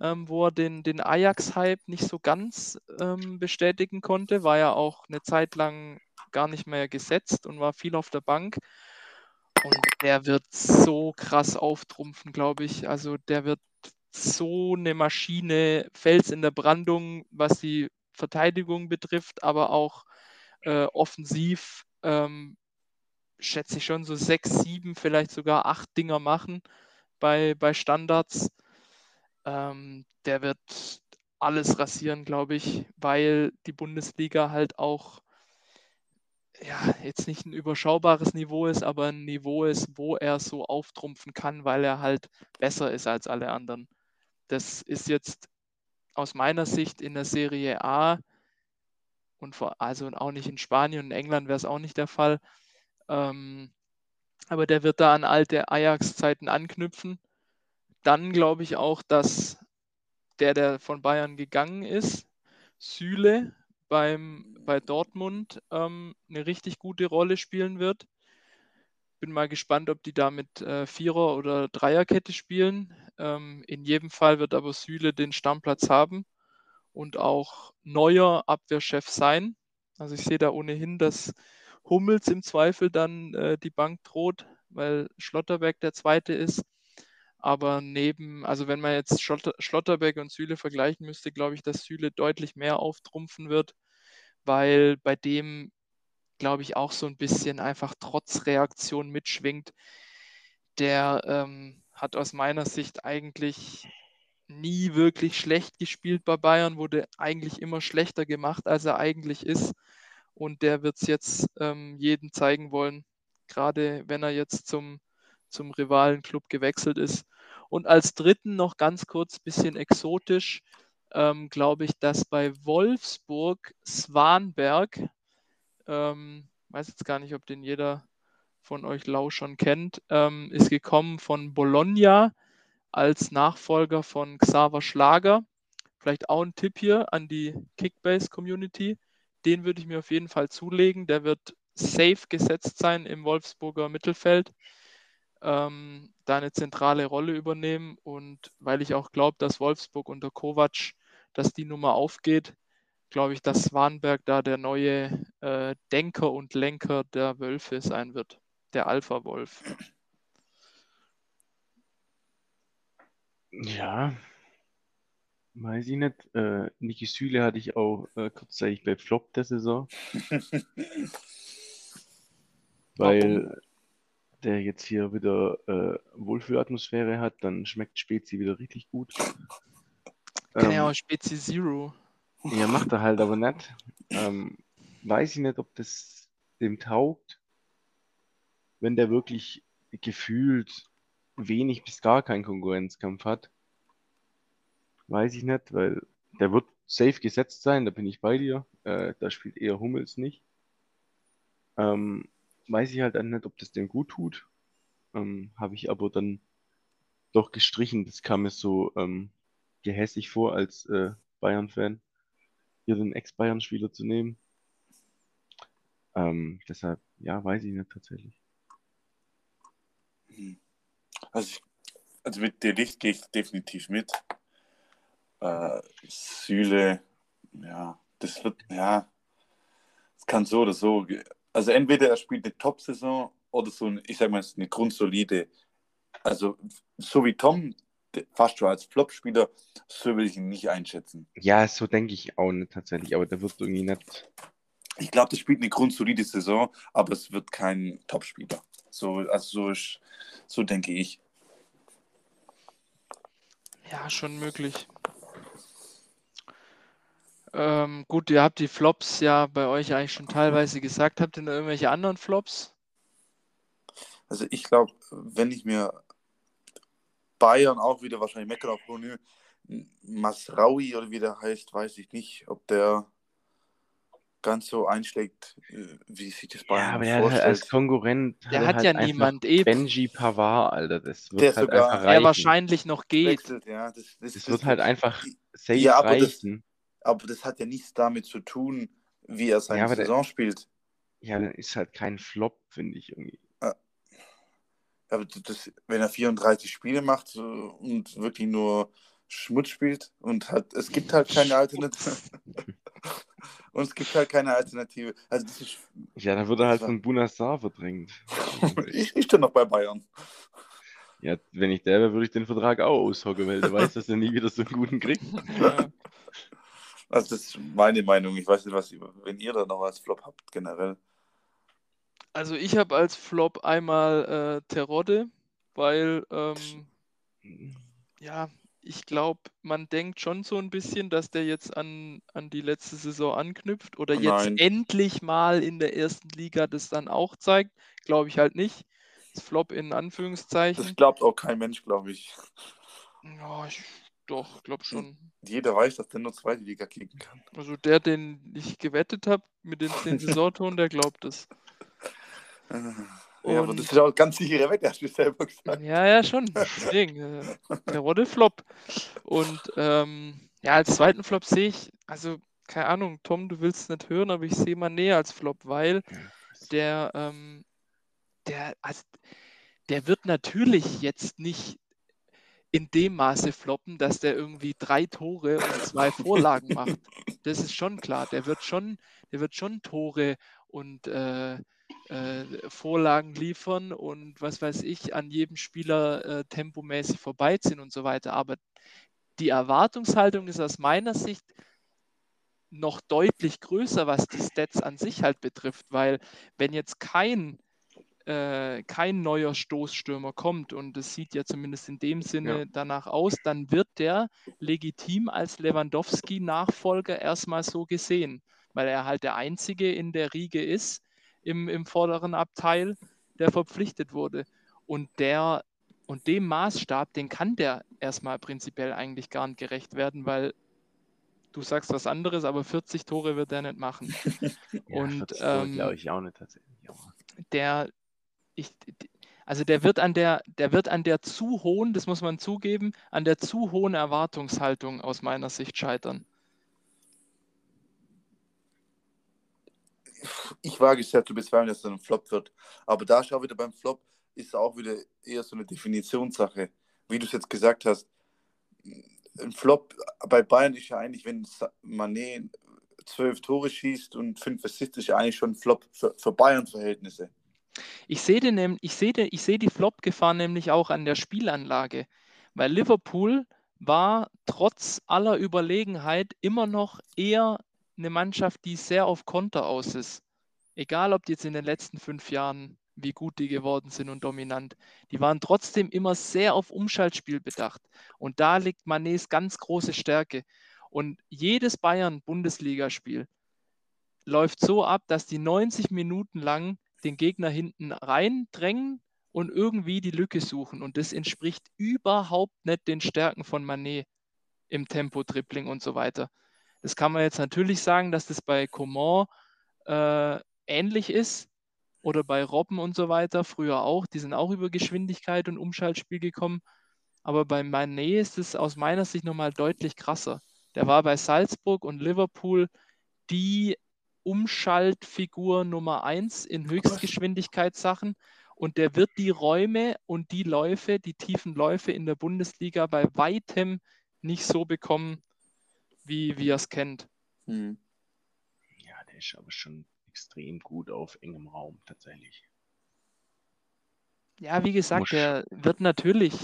ähm, wo er den, den Ajax-Hype nicht so ganz ähm, bestätigen konnte, war ja auch eine Zeit lang gar nicht mehr gesetzt und war viel auf der Bank. Und der wird so krass auftrumpfen, glaube ich. Also der wird so eine Maschine, Fels in der Brandung, was die Verteidigung betrifft, aber auch äh, offensiv ähm, schätze ich schon so sechs, sieben, vielleicht sogar acht Dinger machen bei, bei Standards. Ähm, der wird alles rasieren, glaube ich, weil die Bundesliga halt auch ja, jetzt nicht ein überschaubares Niveau ist, aber ein Niveau ist, wo er so auftrumpfen kann, weil er halt besser ist als alle anderen. Das ist jetzt aus meiner Sicht in der Serie A und vor, also auch nicht in Spanien und England wäre es auch nicht der Fall. Ähm, aber der wird da an alte Ajax-Zeiten anknüpfen. Dann glaube ich auch, dass der, der von Bayern gegangen ist, Süle beim, bei Dortmund ähm, eine richtig gute Rolle spielen wird. Bin mal gespannt, ob die da mit äh, Vierer- oder Dreierkette spielen. Ähm, in jedem Fall wird aber Süle den Stammplatz haben und auch neuer Abwehrchef sein. Also ich sehe da ohnehin, dass Hummels im Zweifel dann äh, die Bank droht, weil Schlotterberg der Zweite ist. Aber neben, also wenn man jetzt Schlotter, Schlotterbeck und Süle vergleichen müsste, glaube ich, dass Süle deutlich mehr auftrumpfen wird, weil bei dem, glaube ich, auch so ein bisschen einfach Trotzreaktion mitschwingt. Der ähm, hat aus meiner Sicht eigentlich nie wirklich schlecht gespielt bei Bayern, wurde eigentlich immer schlechter gemacht, als er eigentlich ist. Und der wird es jetzt ähm, jedem zeigen wollen, gerade wenn er jetzt zum, zum Rivalenclub gewechselt ist. Und als dritten noch ganz kurz, bisschen exotisch, ähm, glaube ich, dass bei Wolfsburg Swanberg, ähm, weiß jetzt gar nicht, ob den jeder von euch Lauschern kennt, ähm, ist gekommen von Bologna als Nachfolger von Xaver Schlager. Vielleicht auch ein Tipp hier an die Kickbase-Community. Den würde ich mir auf jeden Fall zulegen. Der wird safe gesetzt sein im Wolfsburger Mittelfeld, ähm, da eine zentrale Rolle übernehmen. Und weil ich auch glaube, dass Wolfsburg unter Kovac, dass die Nummer aufgeht, glaube ich, dass Swanberg da der neue äh, Denker und Lenker der Wölfe sein wird. Der Alpha-Wolf. Ja, weiß ich nicht. Äh, Niki Süle hatte ich auch äh, kurzzeitig bei Flop der Saison. Weil der jetzt hier wieder äh, Wohlfühlatmosphäre hat, dann schmeckt Spezi wieder richtig gut. Kann ja auch Spezi Zero. Ja, macht er halt aber nicht. Ähm, weiß ich nicht, ob das dem taugt, wenn der wirklich gefühlt wenig bis gar keinen Konkurrenzkampf hat. Weiß ich nicht, weil der wird safe gesetzt sein, da bin ich bei dir. Äh, da spielt eher Hummels nicht. Ähm, weiß ich halt dann nicht, ob das dem gut tut. Ähm, Habe ich aber dann doch gestrichen. Das kam mir so ähm, gehässig vor als äh, Bayern-Fan, hier den Ex-Bayern-Spieler zu nehmen. Ähm, deshalb, ja, weiß ich nicht tatsächlich. Also, ich, also mit der Licht gehe ich definitiv mit. Äh, Süle, ja, das wird, ja, es kann so oder so. Also entweder er spielt eine Top-Saison oder so, eine, ich sag mal, eine grundsolide. Also so wie Tom, fast schon als Flop-Spieler, so will ich ihn nicht einschätzen. Ja, so denke ich auch nicht tatsächlich, aber der wird irgendwie nicht. Ich glaube, das spielt eine grundsolide Saison, aber es wird kein Top-Spieler. So, also so, ist, so denke ich. Ja, schon möglich. Ähm, gut, ihr habt die Flops ja bei euch eigentlich schon teilweise gesagt. Habt ihr noch irgendwelche anderen Flops? Also ich glaube, wenn ich mir Bayern auch wieder wahrscheinlich meckern auf Masraui oder wie der heißt, weiß ich nicht, ob der ganz so einschlägt, äh, wie sich das Bayern ja, aber er vorstellt. als Konkurrent der hat, hat ja niemand eben. Benji Pavard, Alter, das wird der halt sogar, einfach reichen. Der wahrscheinlich noch geht. Wechselt, ja, das, das, das, wird halt einfach safe ja, aber reichen. Aber das hat ja nichts damit zu tun, wie er seine ja, Saison der, spielt. Ja, dann ist halt kein Flop, finde ich irgendwie. Aber das, wenn er 34 Spiele macht und wirklich nur Schmutz spielt und hat, es gibt halt keine Alternative. und es gibt halt keine Alternative. Also das ist, ja, dann wird er halt von Bunassar verdrängt. ich, ich stehe noch bei Bayern. Ja, wenn ich der wäre, würde ich den Vertrag auch aushocken, weil du weißt, dass er nie wieder so einen guten kriegt. Ja. Also das ist meine Meinung. Ich weiß nicht, was wenn ihr da noch als Flop habt generell. Also ich habe als Flop einmal äh, Terodde, weil ähm, ja, ich glaube, man denkt schon so ein bisschen, dass der jetzt an, an die letzte Saison anknüpft oder jetzt Nein. endlich mal in der ersten Liga das dann auch zeigt. Glaube ich halt nicht. Das Flop in Anführungszeichen. Das glaubt auch kein Mensch, glaube ich. Ja, ich doch, glaube schon. Jeder weiß, dass der nur zweite Liga kicken kann. Also der, den ich gewettet habe mit den 10 Saisontoren, der glaubt es. Ja, aber das ist auch ganz sichere Wette, hast du selber gesagt. Ja, ja, schon. Deswegen, äh, der Rodde Flop. Und ähm, ja, als zweiten Flop sehe ich, also keine Ahnung, Tom, du willst es nicht hören, aber ich sehe mal näher als Flop, weil der, ähm, der, also, der wird natürlich jetzt nicht in dem Maße floppen, dass der irgendwie drei Tore und zwei Vorlagen macht. Das ist schon klar. Der wird schon, der wird schon Tore und äh, äh, Vorlagen liefern und was weiß ich, an jedem Spieler äh, tempomäßig vorbeiziehen und so weiter. Aber die Erwartungshaltung ist aus meiner Sicht noch deutlich größer, was die Stats an sich halt betrifft, weil wenn jetzt kein äh, kein neuer Stoßstürmer kommt und es sieht ja zumindest in dem Sinne ja. danach aus, dann wird der legitim als Lewandowski-Nachfolger erstmal so gesehen, weil er halt der Einzige in der Riege ist, im, im vorderen Abteil, der verpflichtet wurde. Und der und dem Maßstab, den kann der erstmal prinzipiell eigentlich gar nicht gerecht werden, weil du sagst was anderes, aber 40 Tore wird er nicht machen. ja, und ähm, glaube ich auch nicht tatsächlich. Der, ich, also der wird an der, der wird an der zu hohen, das muss man zugeben, an der zu hohen Erwartungshaltung aus meiner Sicht scheitern. Ich wage es ja zu bezweifeln, dass es ein Flop wird. Aber da auch wieder beim Flop, ist auch wieder eher so eine Definitionssache. Wie du es jetzt gesagt hast, ein Flop bei Bayern ist ja eigentlich, wenn Mané zwölf Tore schießt und fünf Assists, ist ja eigentlich schon ein Flop für, für Bayern-Verhältnisse. Ich sehe, den, ich, sehe, ich sehe die Flop-Gefahr nämlich auch an der Spielanlage, weil Liverpool war trotz aller Überlegenheit immer noch eher eine Mannschaft, die sehr auf Konter aus ist. Egal, ob die jetzt in den letzten fünf Jahren, wie gut die geworden sind und dominant. Die waren trotzdem immer sehr auf Umschaltspiel bedacht. Und da liegt Manets ganz große Stärke. Und jedes Bayern-Bundesligaspiel läuft so ab, dass die 90 Minuten lang den Gegner hinten reindrängen und irgendwie die Lücke suchen. Und das entspricht überhaupt nicht den Stärken von Manet im Tempo-Dribbling und so weiter. Das kann man jetzt natürlich sagen, dass das bei Coman äh, ähnlich ist oder bei Robben und so weiter, früher auch. Die sind auch über Geschwindigkeit und Umschaltspiel gekommen. Aber bei Manet ist es aus meiner Sicht nochmal deutlich krasser. Der war bei Salzburg und Liverpool die Umschaltfigur Nummer 1 in Höchstgeschwindigkeitssachen und der wird die Räume und die Läufe, die tiefen Läufe in der Bundesliga bei weitem nicht so bekommen, wie, wie er es kennt. Hm. Ja, der ist aber schon extrem gut auf engem Raum tatsächlich. Ja, wie gesagt, Musch. er wird natürlich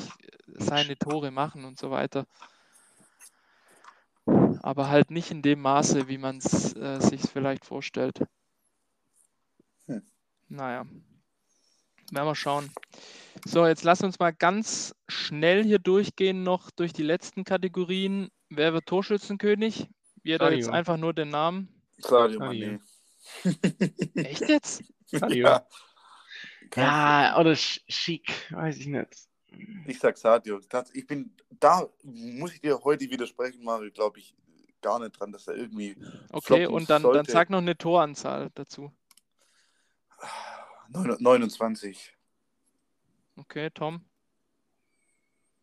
seine Tore machen und so weiter aber halt nicht in dem Maße, wie man es äh, sich vielleicht vorstellt. Hm. Naja, werden wir schauen. So, jetzt lass uns mal ganz schnell hier durchgehen, noch durch die letzten Kategorien. Wer wird Torschützenkönig? Jeder jetzt einfach nur den Namen. Sadio Mané. Echt jetzt? Sadio. Ja. ja, oder Schick, weiß ich nicht. Ich sag Sadio. Ich bin, da muss ich dir heute widersprechen, Mario, glaube ich, gar nicht dran, dass er irgendwie. Okay, und dann, dann sag noch eine Toranzahl dazu. 29. Okay, Tom.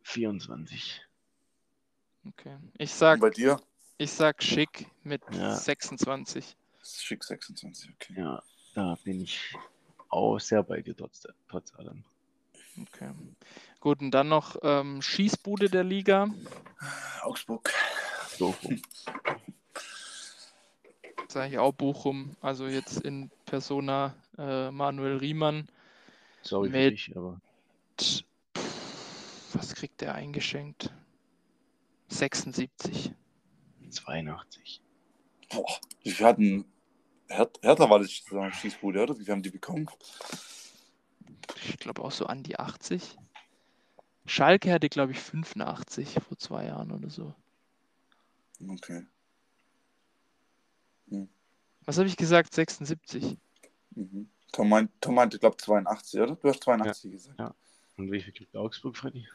24. Okay. Ich sag. Und bei dir? Ich sag schick mit ja. 26. Schick 26, okay. Ja, da bin ich auch sehr bei dir trotz, trotz allem. Okay. Gut, und dann noch ähm, Schießbude der Liga. Augsburg. Bochum. Sage ich auch Bochum, also jetzt in Persona äh, Manuel Riemann. Sorry mit, für dich, aber. Was kriegt der eingeschenkt? 76. 82. Boah, wir hatten. Hertha war das Schießbude, oder? Wie viel haben die bekommen? Ich glaube auch so an die 80. Schalke hatte, glaube ich, 85 vor zwei Jahren oder so. Okay. Hm. Was habe ich gesagt? 76. Mhm. Tom, meint, Tom meinte, ich glaube 82, oder? Du hast 82 ja. gesagt. Ja. Und wie viel kriegt Augsburg, Freddy?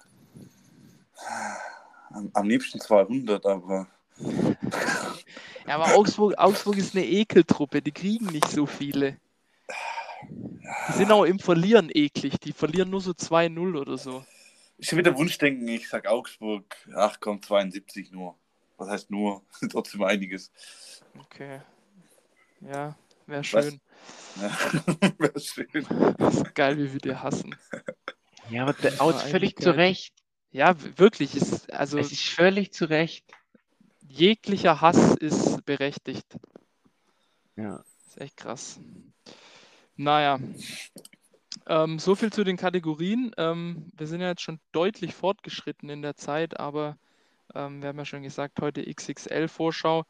Am, am liebsten 200, aber. ja, aber Augsburg, Augsburg ist eine Ekeltruppe, die kriegen nicht so viele. Die sind auch im Verlieren eklig, die verlieren nur so 2-0 oder so. Ich will wieder Wunschdenken, ich sag Augsburg, ach komm, 72 nur. Was heißt nur? Trotzdem einiges. Okay. Ja, wäre schön. Ja, wäre schön. Das ist geil, wie wir dir hassen. Ja, aber der Out völlig zu Recht. Ja, wirklich. Ist, also, es ist völlig zu Recht. Jeglicher Hass ist berechtigt. Ja. ist echt krass. Naja. Ähm, so viel zu den Kategorien. Ähm, wir sind ja jetzt schon deutlich fortgeschritten in der Zeit, aber ähm, wir haben ja schon gesagt, heute XXL-Vorschau.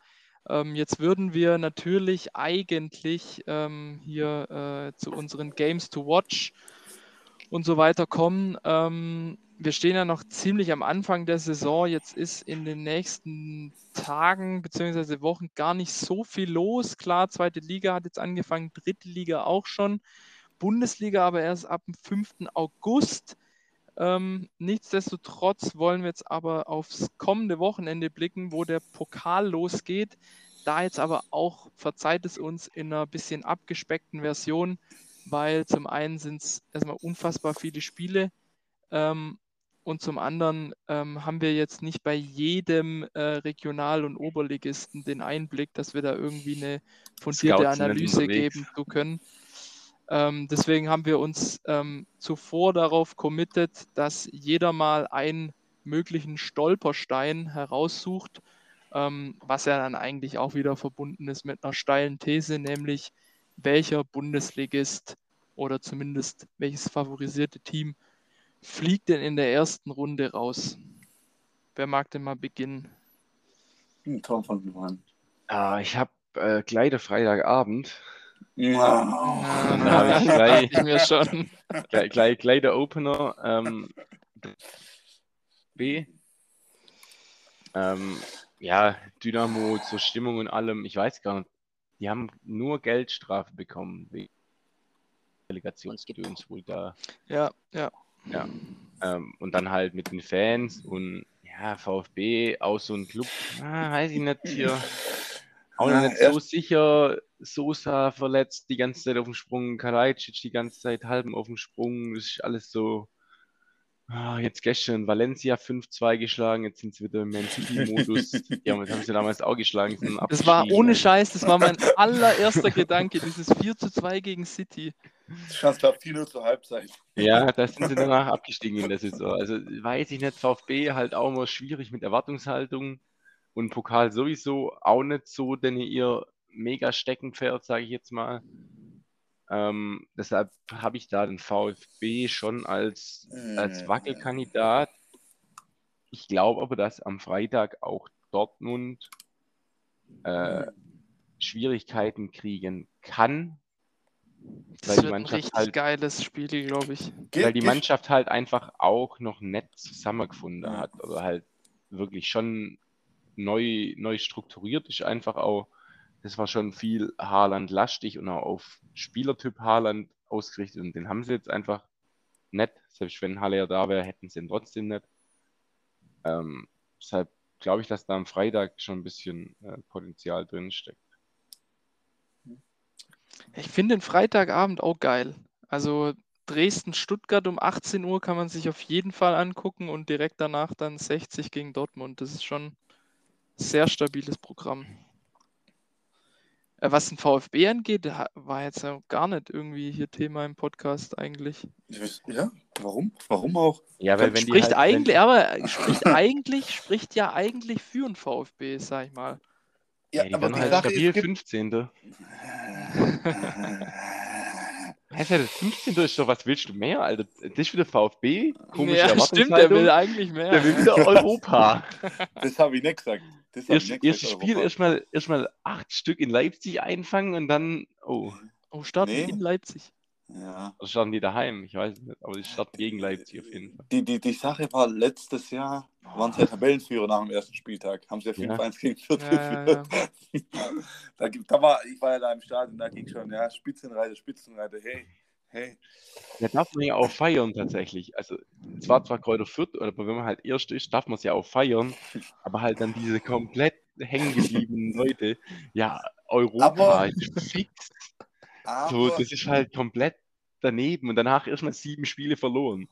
Ähm, jetzt würden wir natürlich eigentlich ähm, hier äh, zu unseren Games to Watch und so weiter kommen. Ähm, wir stehen ja noch ziemlich am Anfang der Saison. Jetzt ist in den nächsten Tagen bzw. Wochen gar nicht so viel los. Klar, zweite Liga hat jetzt angefangen, dritte Liga auch schon. Bundesliga aber erst ab dem 5. August. Ähm, nichtsdestotrotz wollen wir jetzt aber aufs kommende Wochenende blicken, wo der Pokal losgeht. Da jetzt aber auch, verzeiht es uns, in einer bisschen abgespeckten Version. weil zum einen sind es erstmal unfassbar viele Spiele ähm, und zum anderen ähm, haben wir jetzt nicht bei jedem äh, Regional- und Oberligisten den Einblick, dass wir da irgendwie eine fundierte Scouts Analyse geben zu können. Ähm, deswegen haben wir uns ähm, zuvor darauf committed, dass jeder mal einen möglichen Stolperstein heraussucht, ähm, was ja dann eigentlich auch wieder verbunden ist mit einer steilen These, nämlich welcher Bundesligist oder zumindest welches favorisierte Team fliegt denn in der ersten Runde raus? Wer mag denn mal beginnen? Ein Traum von. Ah, ich habe äh, gleich Freitagabend, Wow. da hab ich gleich- ich mir schon. gleich, gleich, gleich der Opener. Ähm, B. Ähm, ja, Dynamo zur Stimmung und allem, ich weiß gar nicht. Die haben nur Geldstrafe bekommen wegen Delegationsgedöns wohl da. Ja, ja. Ähm, und dann halt mit den Fans und ja, VfB, auch so ein Club, ah, weiß ich nicht hier. Auch noch Ja, nicht so sicher. Sosa verletzt die ganze Zeit auf dem Sprung, Kalajdzic die ganze Zeit halben auf dem Sprung. Das ist alles so. Ah, jetzt gestern Valencia 5-2 geschlagen, jetzt sind sie wieder im Man City-Modus. ja, das haben sie damals auch geschlagen. Das war ohne Scheiß, das war mein allererster Gedanke, dieses 4 zu 2 gegen City. Glaube 4 0 zur Halbzeit. Ja, da sind sie danach abgestiegen in der Saison. Also weiß ich nicht, VfB halt auch immer schwierig mit Erwartungshaltung und Pokal sowieso auch nicht so, denn ihr mega Steckenpferd, sage ich jetzt mal. Ähm, deshalb habe ich da den VfB schon als, als Wackelkandidat. Ich glaube aber, dass am Freitag auch Dortmund äh, Schwierigkeiten kriegen kann, Das Weil die wird ein Mannschaft richtig halt- geiles Spiel, glaube ich. weil die Mannschaft halt einfach auch noch nett zusammengefunden hat oder halt wirklich schon neu, neu strukturiert ist einfach auch. Das war schon viel Haaland-lastig und auch auf Spielertyp Haaland ausgerichtet und den haben sie jetzt einfach nett. Selbst wenn Halle ja da wäre, hätten sie ihn trotzdem nicht. Ähm, deshalb glaube ich, dass da am Freitag schon ein bisschen äh, Potenzial drin steckt. Ich finde den Freitagabend auch geil. Also Dresden-Stuttgart um 18 Uhr kann man sich auf jeden Fall angucken und direkt danach dann 60 gegen Dortmund. Das ist schon sehr stabiles Programm. Äh, Was den VfB angeht, war jetzt ja gar nicht irgendwie hier Thema im Podcast eigentlich. Ja, warum? Warum auch? Ja, weil wenn die Spricht halt, eigentlich, aber spricht eigentlich, spricht ja eigentlich für den VfB, sag ich mal. wenn, ja, die werden die halt Sache stabil ist, gibt- 15. Heißt ja, das 15. ist doch, was willst du mehr, Alter? Das ist wieder VfB, komische ja, stimmt, der will eigentlich mehr. Der will wieder Europa. Das habe ich nicht gesagt. Das Erst, erstes Spiel erstmal erstmal acht Stück in Leipzig einfangen und dann, oh, Oh, starten Nee. in Leipzig. Ja. oder starten die daheim? Ich weiß es nicht, aber die starten gegen Leipzig auf jeden Fall. Die, die, die Sache war, letztes Jahr waren sie ja Tabellenführer nach dem ersten Spieltag. Haben sie ja 5-1 gegen Fürth Ja, ja, geführt. Da, gibt- da war, ich war ja da im Stadion, da ging schon, ja, Spitzenreiter, Spitzenreiter, hey, hey. Da darf man ja auch feiern tatsächlich. Also, es war zwar Kräuter Fürth, aber wenn man halt Erst ist, darf man es ja auch feiern, aber halt dann diese komplett hängen gebliebenen Leute, ja, Europa Aber- ist fix. Aber, So, das ist halt komplett daneben und danach erstmal sieben Spiele verloren.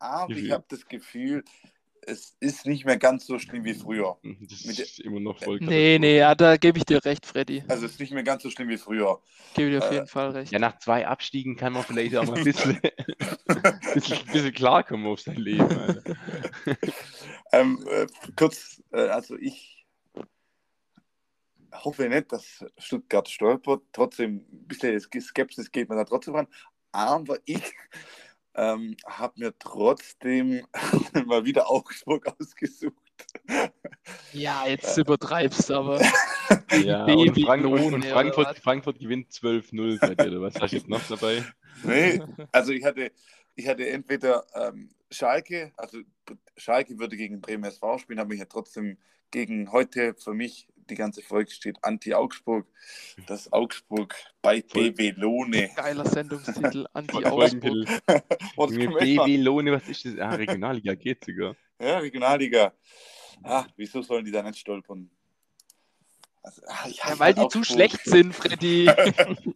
aber ich habe das Gefühl, es ist nicht mehr ganz so schlimm wie früher. Das Mit ist immer noch voll Nee, nee, ja, da gebe ich dir recht, Freddy. Also es ist nicht mehr ganz so schlimm wie früher. Gebe ich dir auf Äh, jeden Fall recht. Ja, nach zwei Abstiegen kann man vielleicht auch mal ein bisschen, bisschen, bisschen klarkommen auf sein Leben. Ähm, äh, kurz, äh, also ich hoffe nicht, dass Stuttgart stolpert. Trotzdem, ein bisschen Skepsis geht mir da trotzdem ran. Aber ich ähm, habe mir trotzdem mal wieder Augsburg ausgesucht. Ja, jetzt übertreibst du aber. Ja, und, Frank und, ja, Frankfurt? Frankfurt gewinnt 12-0 bei dir, oder was hast du jetzt noch dabei? Nee, also ich hatte, ich hatte entweder ähm, Schalke, also Schalke würde gegen Bremen SV spielen, aber ich hatte trotzdem gegen heute für mich die ganze Folge steht Anti-Augsburg, das Augsburg bei. BW Lohne. Geiler Sendungstitel, Anti-Augsburg. BW Lohne, was ist das? Ah, Regionalliga geht sogar. Ja, Regionalliga. Ah, wieso sollen die da nicht stolpern? Also, ah, Ja, weil die zu Augsburg. schlecht sind, Freddy.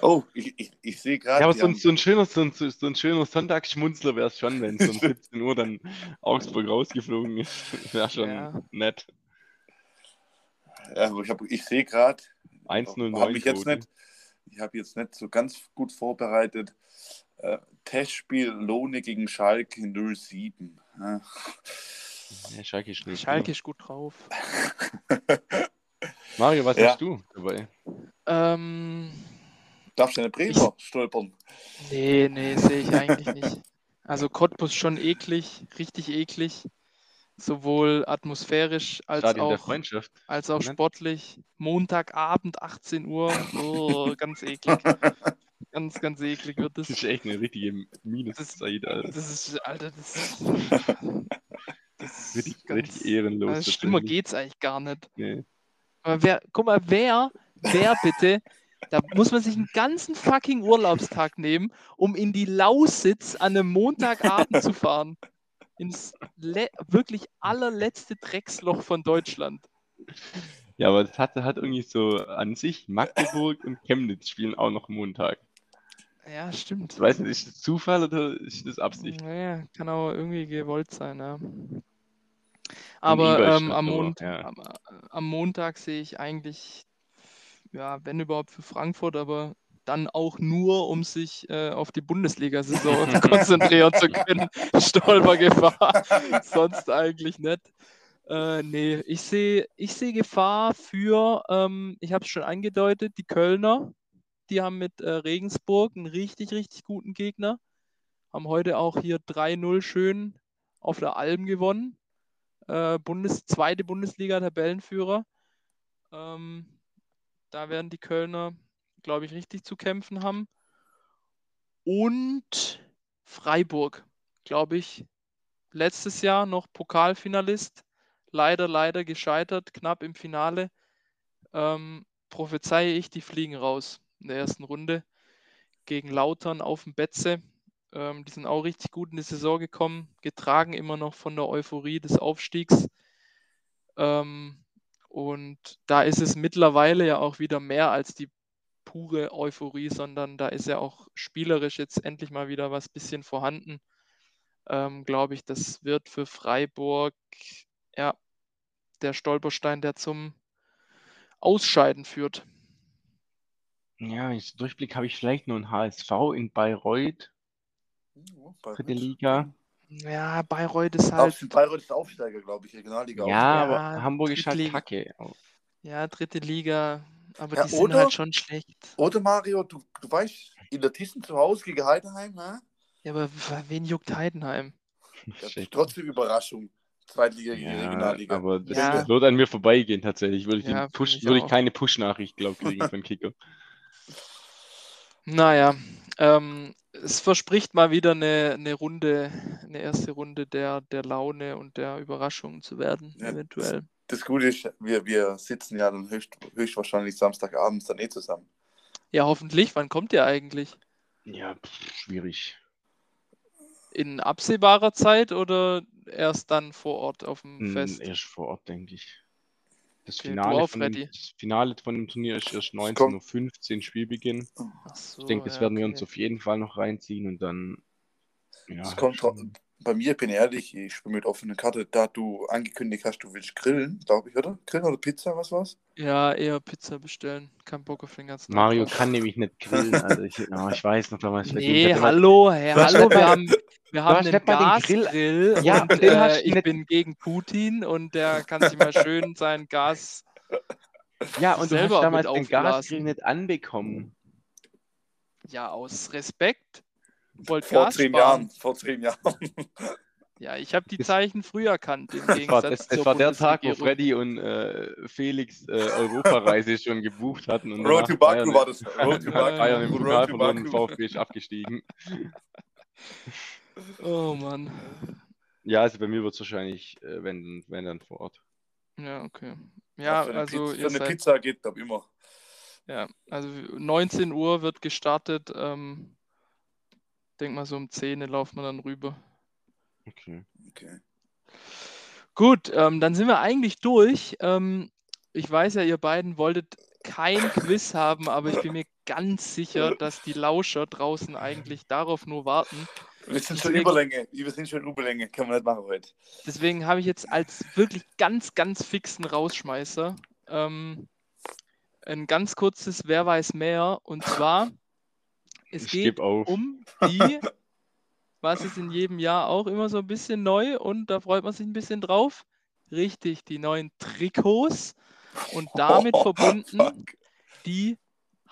Oh, ich, ich, ich sehe gerade. Ja, aber so ein, so ein schöner, so ein, so ein schöner Sonntagsschmunzler wäre es schon, wenn so um 17 Uhr dann Augsburg rausgeflogen ist. Wäre schon Ja. nett. Ja, aber ich, hab- ich sehe gerade, 1-0 habe ich jetzt nicht, ich habe jetzt nicht so ganz gut vorbereitet. Äh, Testspiel Lohne gegen Schalke 07. Ja. Ja, Schalke ist nicht. Schalke ist gut drauf. Mario, was Ja. hast du dabei? Ähm, Darfst du eine Bremer stolpern? nee, nee, sehe ich eigentlich nicht. Also Cottbus schon eklig, richtig eklig. Sowohl atmosphärisch als Stadion auch, als auch Moment. sportlich. Montagabend, 18 Uhr. Oh, ganz eklig. Ganz, ganz eklig wird Das das. ist echt eine richtige Minuszeit, Alter. Das ist, Alter, das ist. Das Richtig, ist ganz, richtig ehrenlos. also schlimmer geht's eigentlich gar nicht. Nee. Aber wer, guck mal, wer, wer bitte, da muss man sich einen ganzen fucking Urlaubstag nehmen, um in die Lausitz an einem Montagabend zu fahren. Ins wirklich allerletzte Drecksloch von Deutschland. Ja, aber das hat, hat irgendwie so an sich Magdeburg und Chemnitz spielen auch noch Montag. Ja, stimmt. Ich weiß nicht, ist das Zufall oder ist das Absicht? Naja, kann auch irgendwie gewollt sein, ja. Aber ähm, am, Mont ja. am, am Montag sehe ich eigentlich, ja, wenn überhaupt für Frankfurt, aber dann auch nur, um sich äh, auf die Bundesliga-Saison konzentrieren zu können. Stolpergefahr. Sonst eigentlich nicht. Äh, nee, ich sehe ich seh Gefahr für, ähm, ich habe es schon angedeutet, die Kölner. Die haben mit äh, Regensburg einen richtig, richtig guten Gegner. Haben heute auch hier 3-0 schön auf der Alm gewonnen. Äh, Bundes zweite Bundesliga-Tabellenführer. Ähm, da werden die Kölner, glaube ich, richtig zu kämpfen haben. Und Freiburg, glaube ich, letztes Jahr noch Pokalfinalist. Leider, leider gescheitert, knapp im Finale. Ähm, prophezeie ich, die fliegen raus in der ersten Runde gegen Lautern auf dem Betze. Ähm, die sind auch richtig gut in die Saison gekommen, getragen immer noch von der Euphorie des Aufstiegs. Ähm, und da ist es mittlerweile ja auch wieder mehr als die pure Euphorie, sondern da ist ja auch spielerisch jetzt endlich mal wieder was bisschen vorhanden. Ähm, Glaube ich, das wird für Freiburg ja der Stolperstein, der zum Ausscheiden führt. Ja, ich Durchblick habe ich vielleicht nur ein HSV in Bayreuth, dritte Liga. Ja, Bayreuth ist halt. Auf, Bayreuth ist Aufsteiger, glaube ich, Regionalliga. Ja, Ja, aber Hamburg ist halt kacke. Ja, dritte Liga, aber Ja, die sind oder- halt schon schlecht. Oder Mario, du, du weißt, in der Thyssen zu Hause gegen Heidenheim, ne? Ja, aber wen juckt Heidenheim? Das ist Shit. trotzdem Überraschung. Zweitliga gegen Ja, Regionalliga. aber das Ja. wird an mir vorbeigehen tatsächlich. Würde ich, Ja, Push, ich würde ich keine Push-Nachricht, glaube ich, kriegen von Kicker. Naja, ähm, es verspricht mal wieder eine, eine Runde, eine erste Runde der, der Laune und der Überraschung zu werden, Ja. eventuell. Das Gute ist, wir, wir sitzen ja dann höchst, höchstwahrscheinlich Samstagabends dann eh zusammen. Ja, hoffentlich. Wann kommt ihr eigentlich? Ja, pff, schwierig. In absehbarer Zeit oder erst dann vor Ort auf dem Hm, Fest? Erst vor Ort, denke ich. Das Okay, Finale, auch, von dem, das Finale von dem Turnier ist erst kommt- 19.15 Uhr Spielbeginn. Ach so, Ich denke, das ja, werden wir okay. uns auf jeden Fall noch reinziehen und dann. Ja, Es kommt schon- Bei mir, bin ich ehrlich, ich spiele mit offener Karte, da du angekündigt hast, du willst grillen, glaube ich, oder? Grillen oder Pizza, was war's? Ja, eher Pizza bestellen. Kein Bock auf den ganzen Mario kann nämlich nicht grillen. Also ich, ja, ich weiß noch damals. ich Nee, hallo, Herr, Du hast hallo, wir haben, wir haben einen den Grill- Gasgrill Ja, und äh, du ich nicht- bin gegen Putin und der kann sich mal schön sein Gas. Ja, und du selber hast damals den. Gasgrill nicht anbekommen. Ja, aus Respekt. Wollt Vor Gas zehn. Jahren. Vor zehn Jahren. Ja, ich habe die Zeichen früh erkannt, im Gegensatz zur war der Tag, wo. Freddy und äh, Felix äh, Europareise schon gebucht hatten. Und Road to Baku war das. Road to Bayern Bayern im Baku. Pokal verloren, Baku. VfB ist abgestiegen. Oh Mann. Ja, also bei mir wird es wahrscheinlich, äh, wenn, wenn dann vor Ort. Ja, okay. Ja, für eine also Pizza, ihr für eine seid, Pizza geht, glaube immer. ja, also 19 Uhr wird gestartet. Ähm, denk mal so um 10 Uhr laufen wir dann rüber. Okay. Okay. Gut, ähm, dann sind wir eigentlich durch. Ähm, ich weiß ja, ihr beiden wolltet kein Quiz haben, aber ich bin mir ganz sicher, dass die Lauscher draußen eigentlich darauf nur warten. Wir sind schon Deswegen- Überlänge. Wir sind schon Überlänge. Kann man nicht machen heute. Deswegen habe ich jetzt als wirklich ganz, ganz fixen Rausschmeißer ähm, ein ganz kurzes Wer weiß mehr. Und zwar, es ich geht um die, was ist in jedem Jahr auch immer so ein bisschen neu und da freut man sich ein bisschen drauf. Richtig, die neuen Trikots und damit Oh, verbunden fuck. die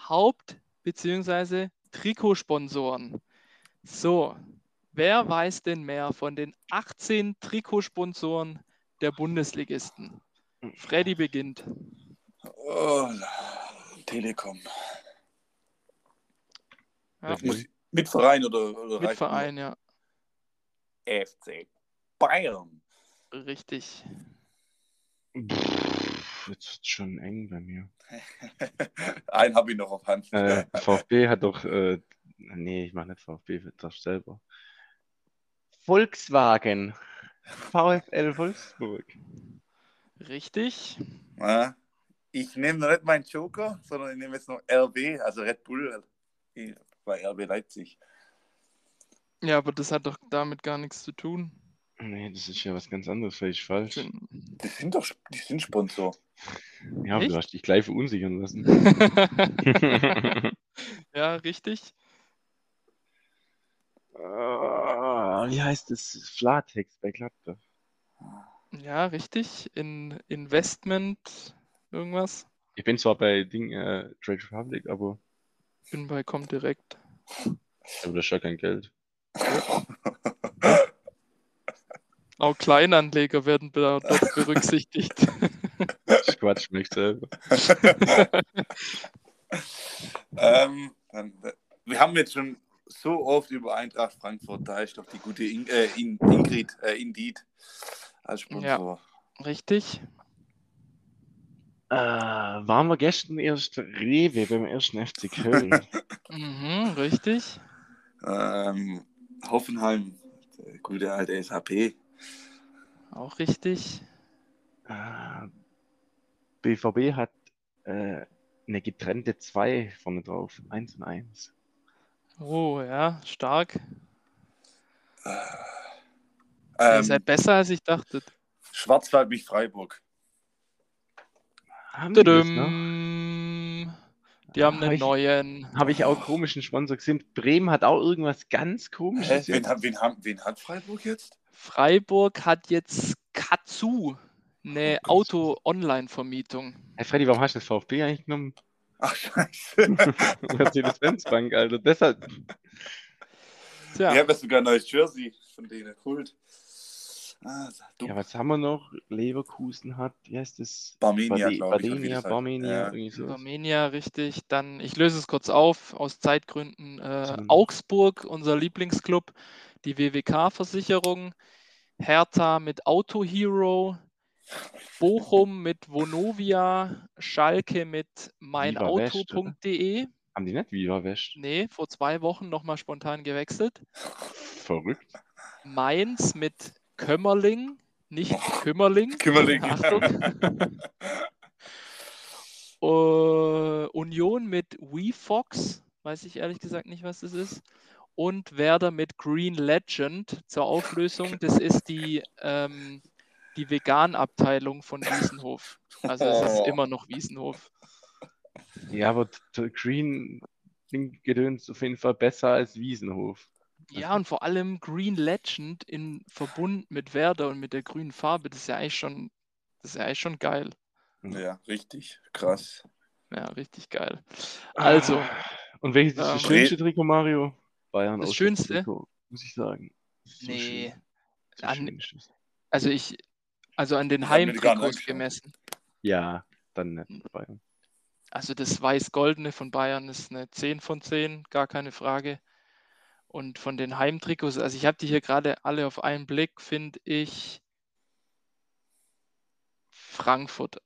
Haupt- bzw. Trikotsponsoren. So, wer weiß denn mehr von den 18 Trikotsponsoren der Bundesligisten? Freddy beginnt. Oh, Telekom. Ja, Mit, Verein oder, oder mit Verein, ja. FC Bayern. Richtig. Pff, Jetzt wird schon eng bei mir. Einen habe ich noch auf Hand. Äh, VfB hat doch. Äh, nee, ich mache nicht VfB, das selber. Volkswagen. VfL Wolfsburg. Richtig. Ja. Ich nehme noch nicht meinen Joker, sondern ich nehme jetzt noch RB, also Red Bull bei RB Leipzig. Ja, aber das hat doch damit gar nichts zu tun. Nee, das ist ja was ganz anderes, vielleicht falsch. Die sind doch die sind Sponsor. Ja, aber Echt? du hast dich gleich verunsichern lassen. ja, richtig. Ah, Wie heißt das? Flatex bei Gladbach. Ja, richtig. In Investment irgendwas. Ich bin zwar bei Ding, äh, Trade Republic, aber, Bin bei Comdirect. Aber das ist ja kein Geld. Auch Kleinanleger werden da- dort berücksichtigt. Ist Quatsch, mich selber. ähm, dann, äh, wir haben jetzt schon so oft über Eintracht Frankfurt, da ist doch die gute In äh, In Ingrid, äh, Indeed als Sponsor. Richtig. Äh, waren wir gestern erst Rewe beim ersten FC Köln? Mhm, richtig. Ähm, Hoffenheim, der gute alte SAP. Auch richtig. äh, BVB hat äh, eine getrennte 2 vorne drauf. 1 und 1. Oh, ja, stark. Ihr Ähm, seid besser, als ich dachte. Schwarzwald mich Freiburg. Haben die das noch? Tudum. Die haben Hab einen ich- neuen. Habe ich auch komischen Sponsor gesehen. Bremen hat auch irgendwas ganz komisches. Wen, wen, haben- wen hat Freiburg jetzt? Freiburg hat jetzt Katsu, eine Oh. Auto-Online-Vermietung. Hey Freddy, warum hast du das VfB eigentlich genommen? Ach, scheiße. Mercedes-Benz-Bank, Alter. Deshalb. Tja, Ich habe jetzt sogar ein neues Jersey von denen. Kult. Ah, Ja, was haben wir noch? Leverkusen hat, wie heißt das? Barmenia, glaube ich. Barmenia, Ja. irgendwie so. Armenia, richtig. Dann, ich löse es kurz auf, aus Zeitgründen. Äh, So. Augsburg, unser Lieblingsclub, die WWK-Versicherung. Hertha mit Auto Hero. Bochum mit Vonovia. Schalke mit meinauto.de. Haben die nicht Viva West? Nee, vor zwei Wochen nochmal spontan gewechselt. Verrückt. Mainz mit Kömmerling, nicht Kümmerling. Kümmerling. Achtung. Äh, Union mit WeFox, weiß ich ehrlich gesagt nicht, was das ist. Und Werder mit Green Legend zur Auflösung. Das ist die, ähm, die Vegan-Abteilung von Wiesenhof. Also es ist Oh. immer noch Wiesenhof. Ja, aber Green klingt gedöns auf jeden Fall besser als Wiesenhof. Ja, und vor allem Green Legend in Verbund mit Werder und mit der grünen Farbe, das ist ja eigentlich schon, das ist ja eigentlich schon geil. Ja, richtig. Krass. Ja, richtig geil. Also, Ah, Und welches ist das Ähm, schönste Trikot, Mario? Bayern Das schönste? Trikot, muss ich sagen. So nee. So An- also ich, also an den Heimtrikots gemessen. Ja, dann nicht Bayern. Also das Weiß-Goldene von Bayern ist eine 10 von 10, gar keine Frage. Und von den Heimtrikots, also ich habe die hier gerade alle auf einen Blick, finde ich Frankfurt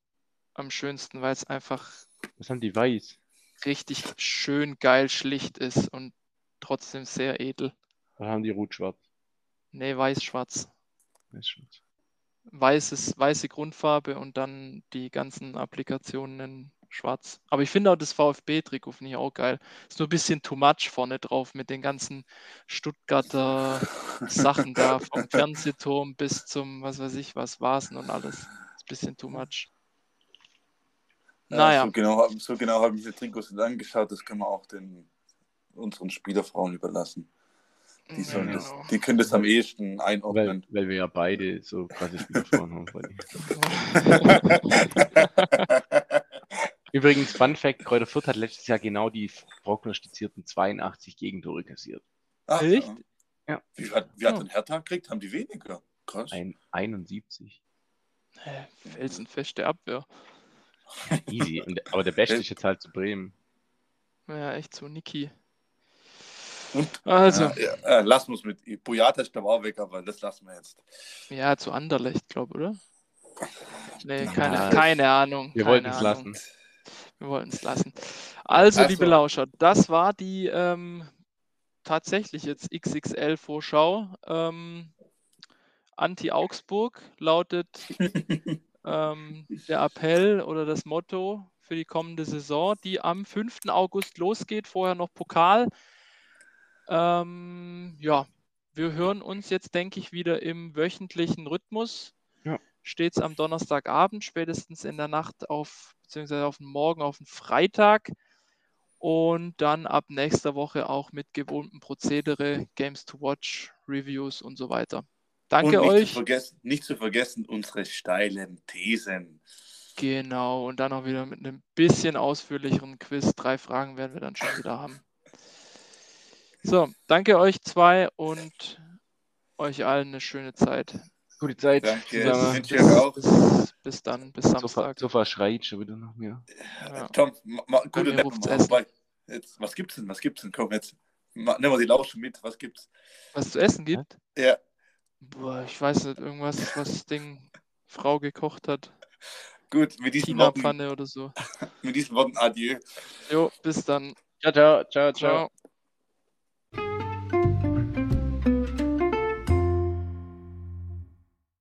am schönsten, weil es einfach Was haben die weiß? richtig schön geil schlicht ist und trotzdem sehr edel. Oder haben die rot-schwarz? Nee, weiß-schwarz. Weiß-schwarz. Weißes, weiße Grundfarbe und dann die ganzen Applikationen schwarz. Aber ich finde auch das VfB-Trikot finde ich auch geil. Ist nur ein bisschen too much vorne drauf mit den ganzen Stuttgarter Sachen da, vom Fernsehturm bis zum, was weiß ich, was Vasen und alles. Ist ein bisschen too much. Ja, Naja. So genau, so genau habe ich mir Trikots nicht angeschaut, das können wir auch den, unseren Spielerfrauen überlassen. Die, Ja, sollen das, genau. die können das am ehesten Weil, einordnen. weil wir ja beide so krasse Spielerfrauen haben. Übrigens, Fun Fact: Kräuter Fürth hat letztes Jahr genau die prognostizierten 82 Gegentore kassiert. Ah, Echt? Ja. Wie hat, wie hat Oh. denn Hertha gekriegt? Haben die weniger? Krass. Ein 71. Hä, Felsenfeste Abwehr. Easy. Und, aber der Beste ist jetzt halt zu Bremen. Ja, echt so, Niki. Und, Also, ja, äh, lassen wir es mit. Boyata ist glaube auch weg, aber das lassen wir jetzt. ja, zu Anderlecht, glaube oder? Nee, keine, keine Ahnung. Wir wollten es Ahnung. lassen. Wir wollten es lassen. Also, Also. liebe Lauscher, das war die ähm, tatsächlich jetzt XXL-Vorschau. Ähm, Anti-Augsburg lautet ähm, der Appell oder das Motto für die kommende Saison, die am 5. August losgeht. Vorher noch Pokal. Ähm, ja, wir hören uns jetzt, denke ich, wieder im wöchentlichen Rhythmus. Ja. Stets am Donnerstagabend, spätestens in der Nacht auf, beziehungsweise auf den Morgen, auf den Freitag. Und dann ab nächster Woche auch mit gewohntem Prozedere, Games to Watch, Reviews und so weiter. Danke und nicht euch. Zu vergessen, nicht zu vergessen, unsere steilen Thesen. Genau, und dann auch wieder mit einem bisschen ausführlicheren Quiz. Drei Fragen werden wir dann schon wieder haben. So, danke euch zwei und euch allen eine schöne Zeit. Gute Zeit. Danke. zusammen. Wünsche euch auch. bis, bis dann, bis Samstag. Sofa schreit schon wieder nach mir. Ja. Tom, ma, gute vorbei. Jetzt, was gibt's denn? Was gibt's denn? Komm, jetzt. Ma, nimm mal die Lauschen mit. Was gibt's? Was zu essen gibt? Ja, Boah, ich weiß nicht, irgendwas, was das Ding Frau gekocht hat. gut. Mit diesen, Worten, oder so. mit diesen Worten, adieu. Jo, bis dann. Ciao, ciao, ciao, ciao. Ciao.